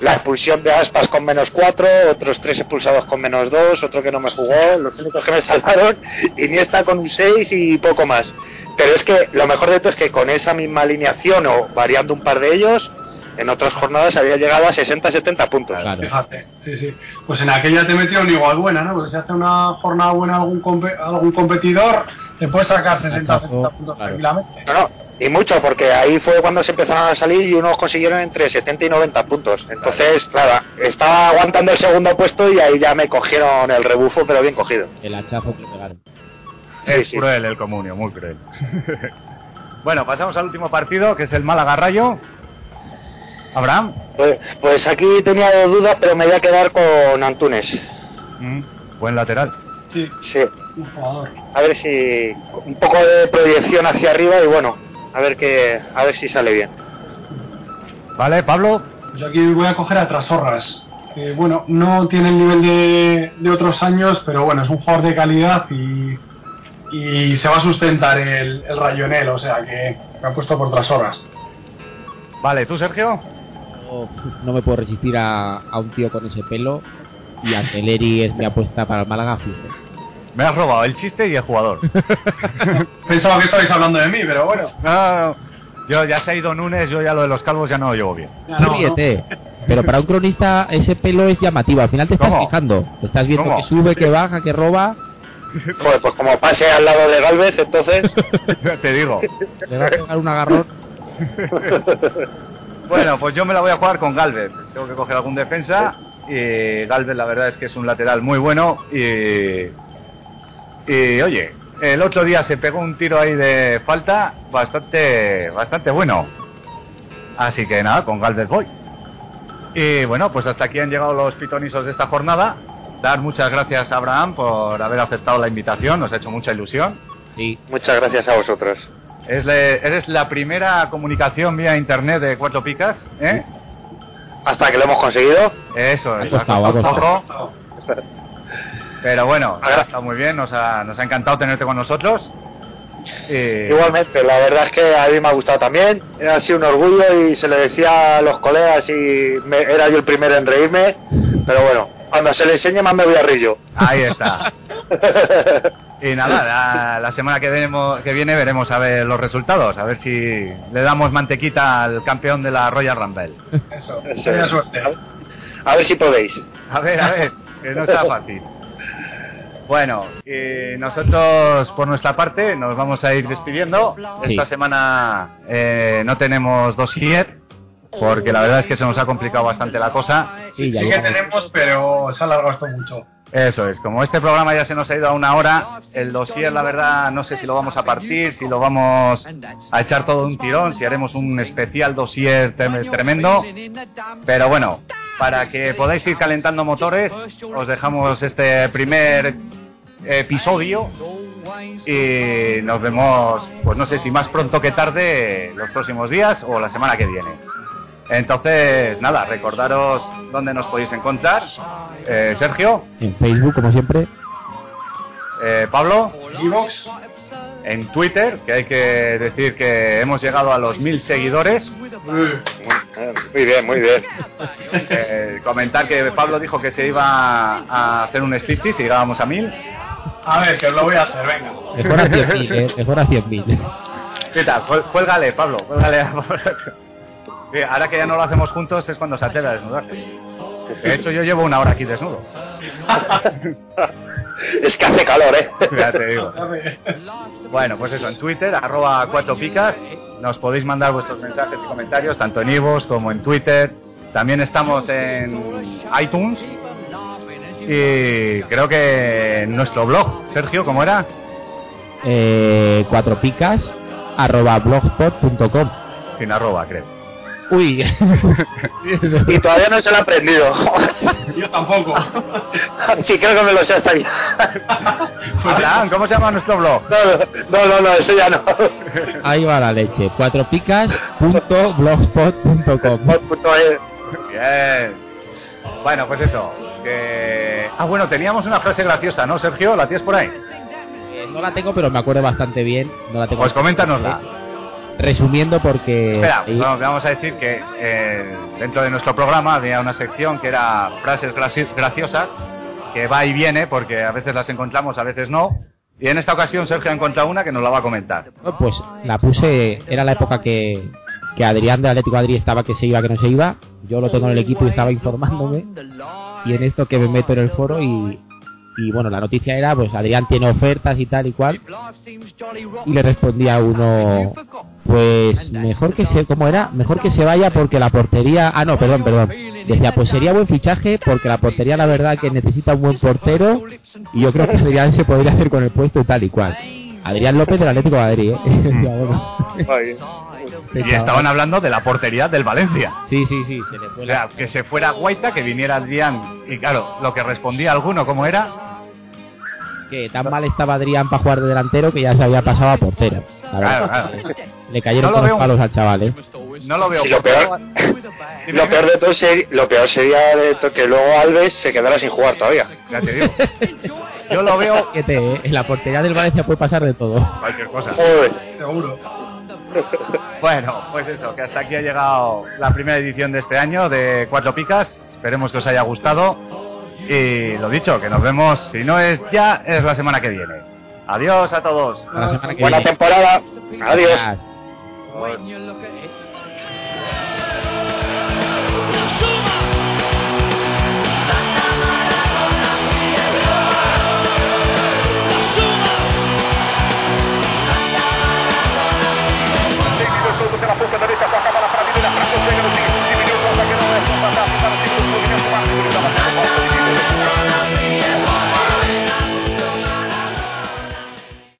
La expulsión de Aspas con menos cuatro, otros tres expulsados con menos dos, otro que no me jugó, los únicos que me salvaron, Iniesta con un 6 y poco más. Pero es que lo mejor de todo es que con esa misma alineación o variando un par de ellos, en otras jornadas había llegado a 60-70 puntos. Claro. Fíjate, sí, sí. Pues en aquella te metieron igual buena, ¿no? Porque si hace una jornada buena algún, algún competidor, te puede sacar 60 Atajo, 70 puntos claro. tranquilamente. No, no, y mucho, porque ahí fue cuando se empezaron a salir y unos consiguieron entre 70 y 90 puntos. Entonces, claro, estaba aguantando el segundo puesto y ahí ya me cogieron el rebufo, pero bien cogido. El hachazo que pegaron. Es Sí, sí. cruel el comunio, muy cruel. bueno, pasamos al último partido, que es el Málaga-Rayo. Abraham. Pues, pues aquí tenía dudas, pero me voy a quedar con Antunes. Mm, buen lateral. Sí, Sí, un jugador. a ver si un poco de proyección hacia arriba y bueno, a ver que a ver si sale bien. Vale, Pablo. Pues aquí voy a coger a Trasorras. Bueno, no tiene el nivel de, de otros años, pero bueno, es un jugador de calidad y, y se va a sustentar el, el rayonel, o sea que me ha puesto por otras horas. Vale, ¿tú, Sergio? No me puedo resistir a, a un tío con ese pelo y Anteleri es mi apuesta para el Málaga fijo. Me has robado el chiste y el jugador. Pensaba que estabais hablando de mí, pero bueno. No, no, no. Yo ya se ha ido Nunes, yo ya lo de los calvos ya no lo llevo bien. No, ¿no? ríete. Pero para un cronista ese pelo es llamativo. Al final te estás ¿Cómo? fijando. Te estás viendo ¿Cómo? que sube, que baja, que roba. Joder, pues como pase al lado de Galvez, entonces. Te digo. Le va a pegar un agarrón. Bueno, pues yo me la voy a jugar con Galvez. Tengo que coger algún defensa. Y Galvez, la verdad es que es un lateral muy bueno. Y. Y oye, el otro día se pegó un tiro ahí de falta bastante, bastante bueno. Así que nada, con Galvez voy. Y bueno, pues hasta aquí han llegado los pitonisos de esta jornada. Dar muchas gracias a Abraham por haber aceptado la invitación, nos ha hecho mucha ilusión. Sí. Muchas gracias a vosotros. Es le- eres la primera comunicación vía internet de Cuatro Picas, ¿eh? Hasta que lo hemos conseguido. Eso, es, pero bueno, ha estado muy bien, nos ha, nos ha encantado tenerte con nosotros. Y- Igualmente, la verdad es que a mí me ha gustado también. Ha sido un orgullo y se le decía a los colegas y me- era yo el primero en reírme. Pero bueno, cuando se le enseñe más me voy a rillo. Ahí está. Y nada, la, la semana que, venemos- que viene veremos a ver los resultados, a ver si le damos mantequita al campeón de la Royal Rumble. Eso, Eso buena es. suerte. A ver si podéis. A ver, a ver, que no está fácil. Bueno, y nosotros por nuestra parte nos vamos a ir despidiendo. Sí. Esta semana eh, no tenemos dossier porque la verdad es que se nos ha complicado bastante la cosa. Sí, ya Sí que tenemos, pero se ha alargado esto mucho. Eso es, como este programa ya se nos ha ido a una hora, el dossier la verdad no sé si lo vamos a partir, si lo vamos a echar todo de un tirón, si haremos un especial dossier trem- tremendo. Pero bueno, para que podáis ir calentando motores, os dejamos este primer episodio y nos vemos, pues no sé si más pronto que tarde, los próximos días o la semana que viene. Entonces, nada, recordaros dónde nos podéis encontrar. Eh, Sergio, En Facebook, como siempre. eh, Pablo, Evox, en Twitter, que hay que decir que hemos llegado a los mil seguidores. Muy, bien, muy bien. Eh, comentar que Pablo dijo que se iba a hacer un striptease y llegábamos a mil. a ver, que os lo voy a hacer, venga. Mejor a 100.000, eh, mejor a 100.000. ¿Qué tal? Cuélgale, Pablo, cuélgale. a Pablo. Sí, ahora que ya no lo hacemos juntos es cuando se atreve a desnudarse. De hecho, yo llevo una hora aquí desnudo. Es que hace calor, ¿eh? Ya te digo. Bueno, pues eso, en Twitter, arroba cuatro picas, nos podéis mandar vuestros mensajes y comentarios, tanto en Ivos como en Twitter. También estamos en iTunes y creo que en nuestro blog, Sergio, ¿cómo era? Eh, cuatro picas arroba blogspot.com. Sin arroba, creo. Uy. Y todavía no se lo he aprendido. Yo tampoco. Sí, creo que me lo sé hasta ya. Abraham, ¿cómo se llama nuestro blog? No, no, no, no, eso ya no. Ahí va la leche. Cuatro picas.blogspot.com. Punto es. Bien. Bueno, pues eso. Que... Ah, bueno, teníamos una frase graciosa, ¿no, Sergio? ¿La tienes por ahí? Eh, no la tengo, pero me acuerdo bastante bien. No la tengo Pues coméntanosla. Resumiendo, porque. Espera, eh, vamos, vamos a decir que eh, dentro de nuestro programa había una sección que era frases graci- graciosas, que va y viene, porque a veces las encontramos, a veces no. Y en esta ocasión Sergio ha encontrado una que nos la va a comentar. No, Pues la puse, era la época que, que Adrián del Atlético de Madrid estaba que se iba, que no se iba. Yo lo tengo en el equipo y estaba informándome. Y en esto que me meto en el foro y, y bueno, la noticia era, pues Adrián tiene ofertas y tal y cual. Y le respondía uno, pues mejor que se, ¿cómo era? Mejor que se vaya porque la portería, ah no, perdón, perdón. Decía, pues sería buen fichaje porque la portería la verdad que necesita un buen portero y yo creo que Adrián se podría hacer con el puesto y tal y cual. Adrián López del Atlético de Madrid, ¿eh? Este Y estaban hablando de la portería del Valencia. Sí, sí, sí, se le fue O la- sea, que se fuera Guaita, que viniera Adrián. Y claro, lo que respondía alguno, ¿cómo era? que tan mal estaba Adrián para jugar de delantero que ya se había pasado a portero. La Claro, claro. Le cayeron No los veo- palos al chaval, ¿eh? No lo veo. Sí, lo peor- lo peor de todo sería, lo peor sería de que luego Alves se quedara sin jugar todavía. Ya te digo. Yo lo veo Que te- en la portería del Valencia puede pasar de todo. cualquier cosa. Joder. Seguro. Bueno, pues eso, que hasta aquí ha llegado la primera edición de este año de Cuatro Picas. Esperemos que os haya gustado. Y lo dicho, que nos vemos, si no es ya, es la semana que viene. Adiós a todos. Hasta la semana que Buena viene. temporada. Adiós.